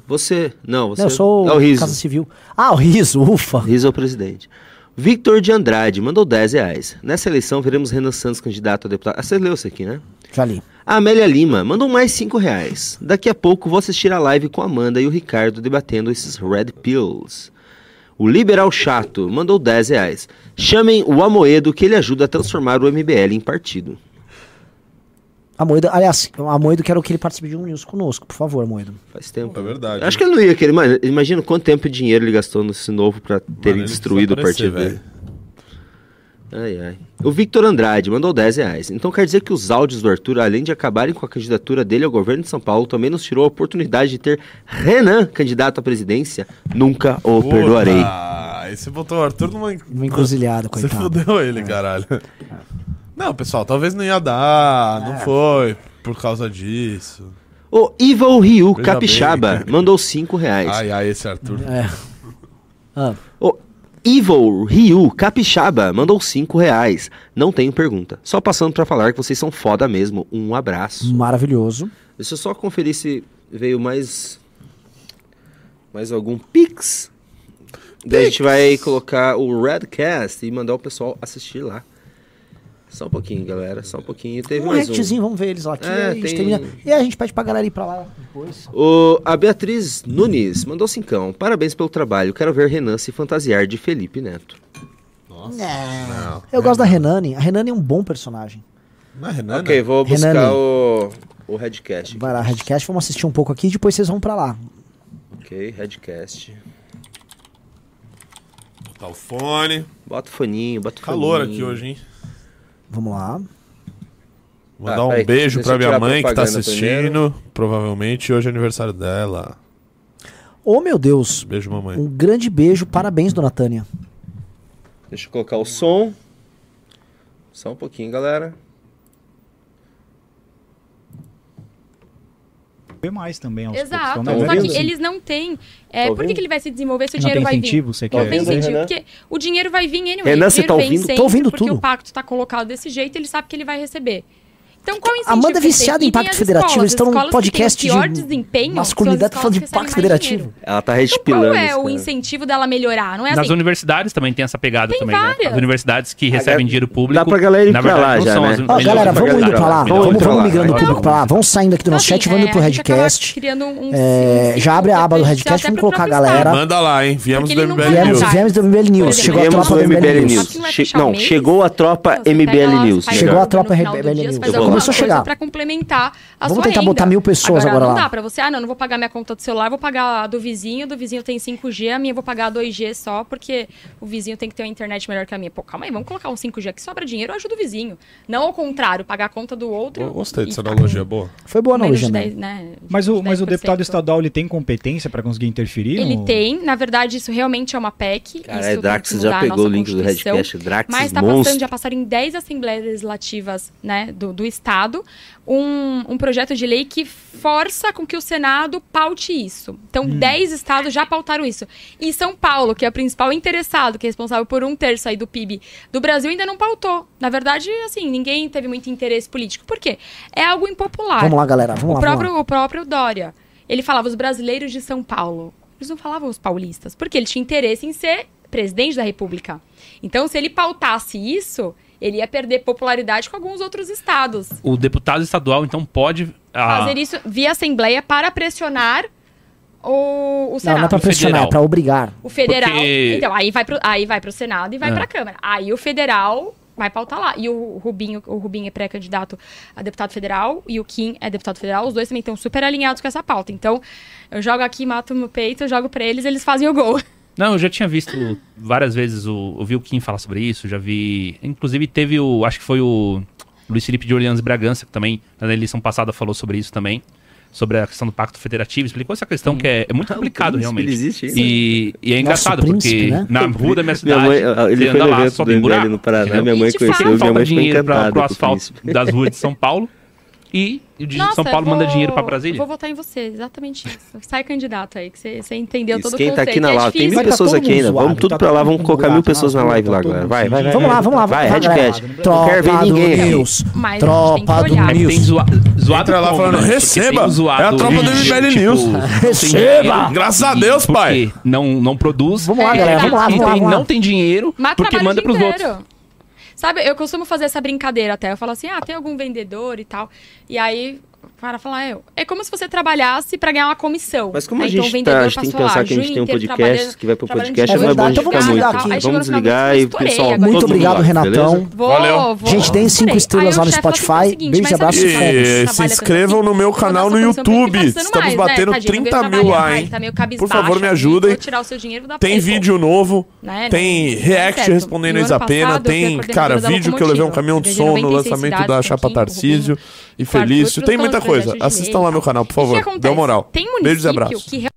Você. Não, você. Não, eu sou É o Riso. Casa Civil. Ah, o Riso, ufa. Riso é o presidente. Victor de Andrade mandou 10 reais. Nessa eleição veremos Renan Santos candidato a deputado. Ah, você leu isso aqui, né? Já li. A Amélia Lima mandou mais 5 reais. Daqui a pouco vou assistir a live com a Amanda e o Ricardo debatendo esses Red Pills. O Liberal Chato mandou 10 reais. Chamem o Amoedo que ele ajuda a transformar o MBL em partido. Amoedo, aliás, Amoedo quero que ele participe de um news conosco, por favor, Amoedo. Faz tempo. É verdade. Acho que ele não ia querer. Mano, imagina quanto tempo e dinheiro ele gastou nesse novo pra terem destruído o partido dele. Ai, ai. O Victor Andrade mandou 10 reais. Então quer dizer que os áudios do Arthur, além de acabarem com a candidatura dele ao governo de São Paulo, também nos tirou a oportunidade de ter Renan candidato à presidência? Nunca o perdoarei. Aí você botou o Arthur numa. Uma encruzilhada, Você coitado. fudeu ele, caralho. Não, pessoal, talvez não ia dar, não foi por causa disso. O Evil Ryu Veja Capixaba bem. mandou 5 reais. Ai, ai, esse Arthur. É. Ah, Evil Ryu Capixaba mandou 5 reais. Não tenho pergunta. Só passando pra falar que vocês são foda mesmo. Um abraço. maravilhoso. Deixa eu só conferir se veio mais. Mais algum Pix. Daí a gente vai colocar o Redcast e mandar o pessoal assistir lá. Só um pouquinho, galera. Só um pouquinho. Teve Um mais um. vamos ver eles lá aqui. É, aí a gente tem- termina. E a gente pede pra galera ir pra lá depois. O, a Beatriz Nunes mandou cincão. Parabéns pelo trabalho. Quero ver Renan se fantasiar de Felipe Neto. Não. Eu gosto da Renane. A Renane é um bom personagem. Não é Renan? Ok, vou buscar Renani. o, o Redcast. Vai lá, Redcast, vamos assistir um pouco aqui e depois vocês vão pra lá. Ok, Redcast. Botar o fone. Bota o foninho, bota o Calor foninho. aqui hoje, hein? Vamos lá. Mandar Ah, um peraí, beijo pra minha mãe que tá assistindo. Provavelmente hoje é aniversário dela. Ô, meu Deus. Beijo, mamãe. Um grande beijo. Parabéns, dona Tânia. Deixa eu colocar o som. Só um pouquinho, galera. Ver mais também aos poucos. Exato. Na Só que eles não têm. É, por que, que ele vai se desenvolver se o Não dinheiro tem vai vir? incentivo, você Não quer tem dizer? incentivo, Renan? porque o dinheiro vai vir anyway. Renan, o você dinheiro tá vem ouvindo? sempre, Tô ouvindo porque tudo. o pacto tá colocado desse jeito, ele sabe que ele vai receber. Então, qual incentivo Amanda é viciada em Pacto Federativo, eles estão num que podcast pior de desempenho masculinidade, falando de Pacto Federativo. dinheiro. Ela tá Então, restipilando. qual é o cara. incentivo dela melhorar? Não é Nas assim, universidades também tem essa pegada Tem também, né? várias. As universidades que recebem galera- dinheiro público. dá pra galera ir na pra verdade, lá não já, são né? as Ó, melhores galera, vamos pra indo pra lá. Vamos Vamos, pra lá. migrando o público pra lá. Vamos saindo aqui do nosso Então, chat, assim, vamos indo é, pro Redcast. É, já abre a aba do é Redcast, vamos colocar a galera. Manda lá, hein? Viemos do MBL News. viemos do MBL News. Chegou a tropa do MBL não News. Não, chegou a tropa Então, MBL lá, News. Chegou a tropa MBL News. Eu. Começou a coisa chegar. Pra complementar a Vamos sua tentar renda. botar mil pessoas agora não lá. dá pra você, ah, não, não vou pagar minha conta do celular, vou pagar a do vizinho, do vizinho tem 5G, a minha eu vou pagar 2G só, porque o vizinho tem que ter uma internet melhor que a minha. Pô, calma aí, vamos colocar um 5G aqui, sobra dinheiro, ajuda o vizinho. Não ao contrário, pagar a conta do outro. Eu Gostei dessa analogia, com boa. Foi boa a analogia, de né? 10, né? Mas o, mas o 10%. deputado estadual ele tem competência para conseguir interferir? Ele no- tem, na verdade, isso realmente é uma PEC. Cara, isso é, Drax que já pegou o link do. Redcast. Drax Mas está monstro. passando, já passaram em 10 assembleias legislativas né, do, do Estado um, um projeto de lei que força com que o Senado paute isso. Então, 10 estados já pautaram isso. E São Paulo, que é o principal interessado, que é responsável por um terço aí do PIB do Brasil, ainda não pautou. Na verdade, assim, ninguém teve muito interesse político. Por quê? É algo impopular. Vamos lá, galera. Vamos o, lá, próprio, vamos lá. o próprio Dória. Ele falava os brasileiros de São Paulo. Eles não falavam os paulistas, porque ele tinha interesse em ser presidente da República. Então, se ele pautasse isso, ele ia perder popularidade com alguns outros estados. O deputado estadual, então, pode. ah, Fazer isso via Assembleia para pressionar o, o Não, Senado. não é pra pressionar, federal. é pra obrigar. O federal. Porque- Então, aí vai, pro, aí vai pro Senado e vai É. pra Câmara. Aí o federal vai pautar lá. E o Rubinho, o Rubinho é pré-candidato a deputado federal e o Kim é deputado federal. Os dois também estão super alinhados com essa pauta. Então, eu jogo aqui, mato no peito, eu jogo pra eles, eles fazem o gol. Não, eu já tinha visto várias vezes o. Eu vi o Kim falar sobre isso, já vi. Inclusive teve o. Acho que foi o Luiz Felipe de Orleans Bragança, que também, na eleição passada, falou sobre isso também. Sobre a questão do Pacto Federativo, explicou essa questão que é, é muito complicado, príncipe, realmente. ele existe. E, e é engraçado, príncipe, porque né? na rua da minha Minha cidade. mãe, ah, ele anda lá, só tem buraco, no Paraná, minha mãe conheceu minha mãe ficou pra, encantada pro com o asfalto príncipe. das ruas de São Paulo e o de Nossa, São Paulo eu manda vou- dinheiro pra Brasília. Vou votar em você, exatamente isso. Sai candidato aí, que você, você entendeu todo o Esquenta conceito. aqui na É live. Tem mil tá pessoas aqui ainda. zoado, Vamos tudo tá pra lá, vamos colocar mil buraco pessoas na live lá tá agora. Vai, vai, vai. Vamos lá, vamos lá, Vai, galera. Não quero ver Tropa do ninguém. News. Mas Tropa tem do. É tem News. zoa, zoado Entra lá falando, "Receba, tem o zoado é a tropa do MBL tipo, News." tem Receba! Graças a Deus, pai. Não, não produz. Vamos lá, É galera. Vamos lá, verdade. vamos lá. Vamos lá. não tem dinheiro porque manda o pros outros. Sabe, eu costumo fazer essa brincadeira até. Eu falo assim, ah, tem algum vendedor e tal. E aí O cara fala, é, é como se você trabalhasse pra ganhar uma comissão. Mas como a Aí, então, gente o vendedor tá, a gente tem que pensar que a gente tem um inteiro podcast trabalhando- que vai pro podcast, de não é bom a então ficar vamos muito. desligar aqui. Aí Vamos desligar e pessoal. Muito obrigado, Renatão. Vou, Valeu. vou. Gente, deem cinco Aí estrelas lá no Spotify. "É Beijo, abraço e fomos. E se inscrevam no meu canal no YouTube. tá Estamos batendo né? Tadinho, 30 veio mil lá, hein? tá meio Por favor, me ajudem. Tem vídeo novo, Né? tem Não- react é respondendo certo. a eu fui tem, cara, vídeo que eu levei um caminhão de som no 96 lançamento da Chapa Tarcísio e Felício. Tem muita de coisa. Assistam lá meu canal, por favor. uma moral. Tem Beijos e município abraços.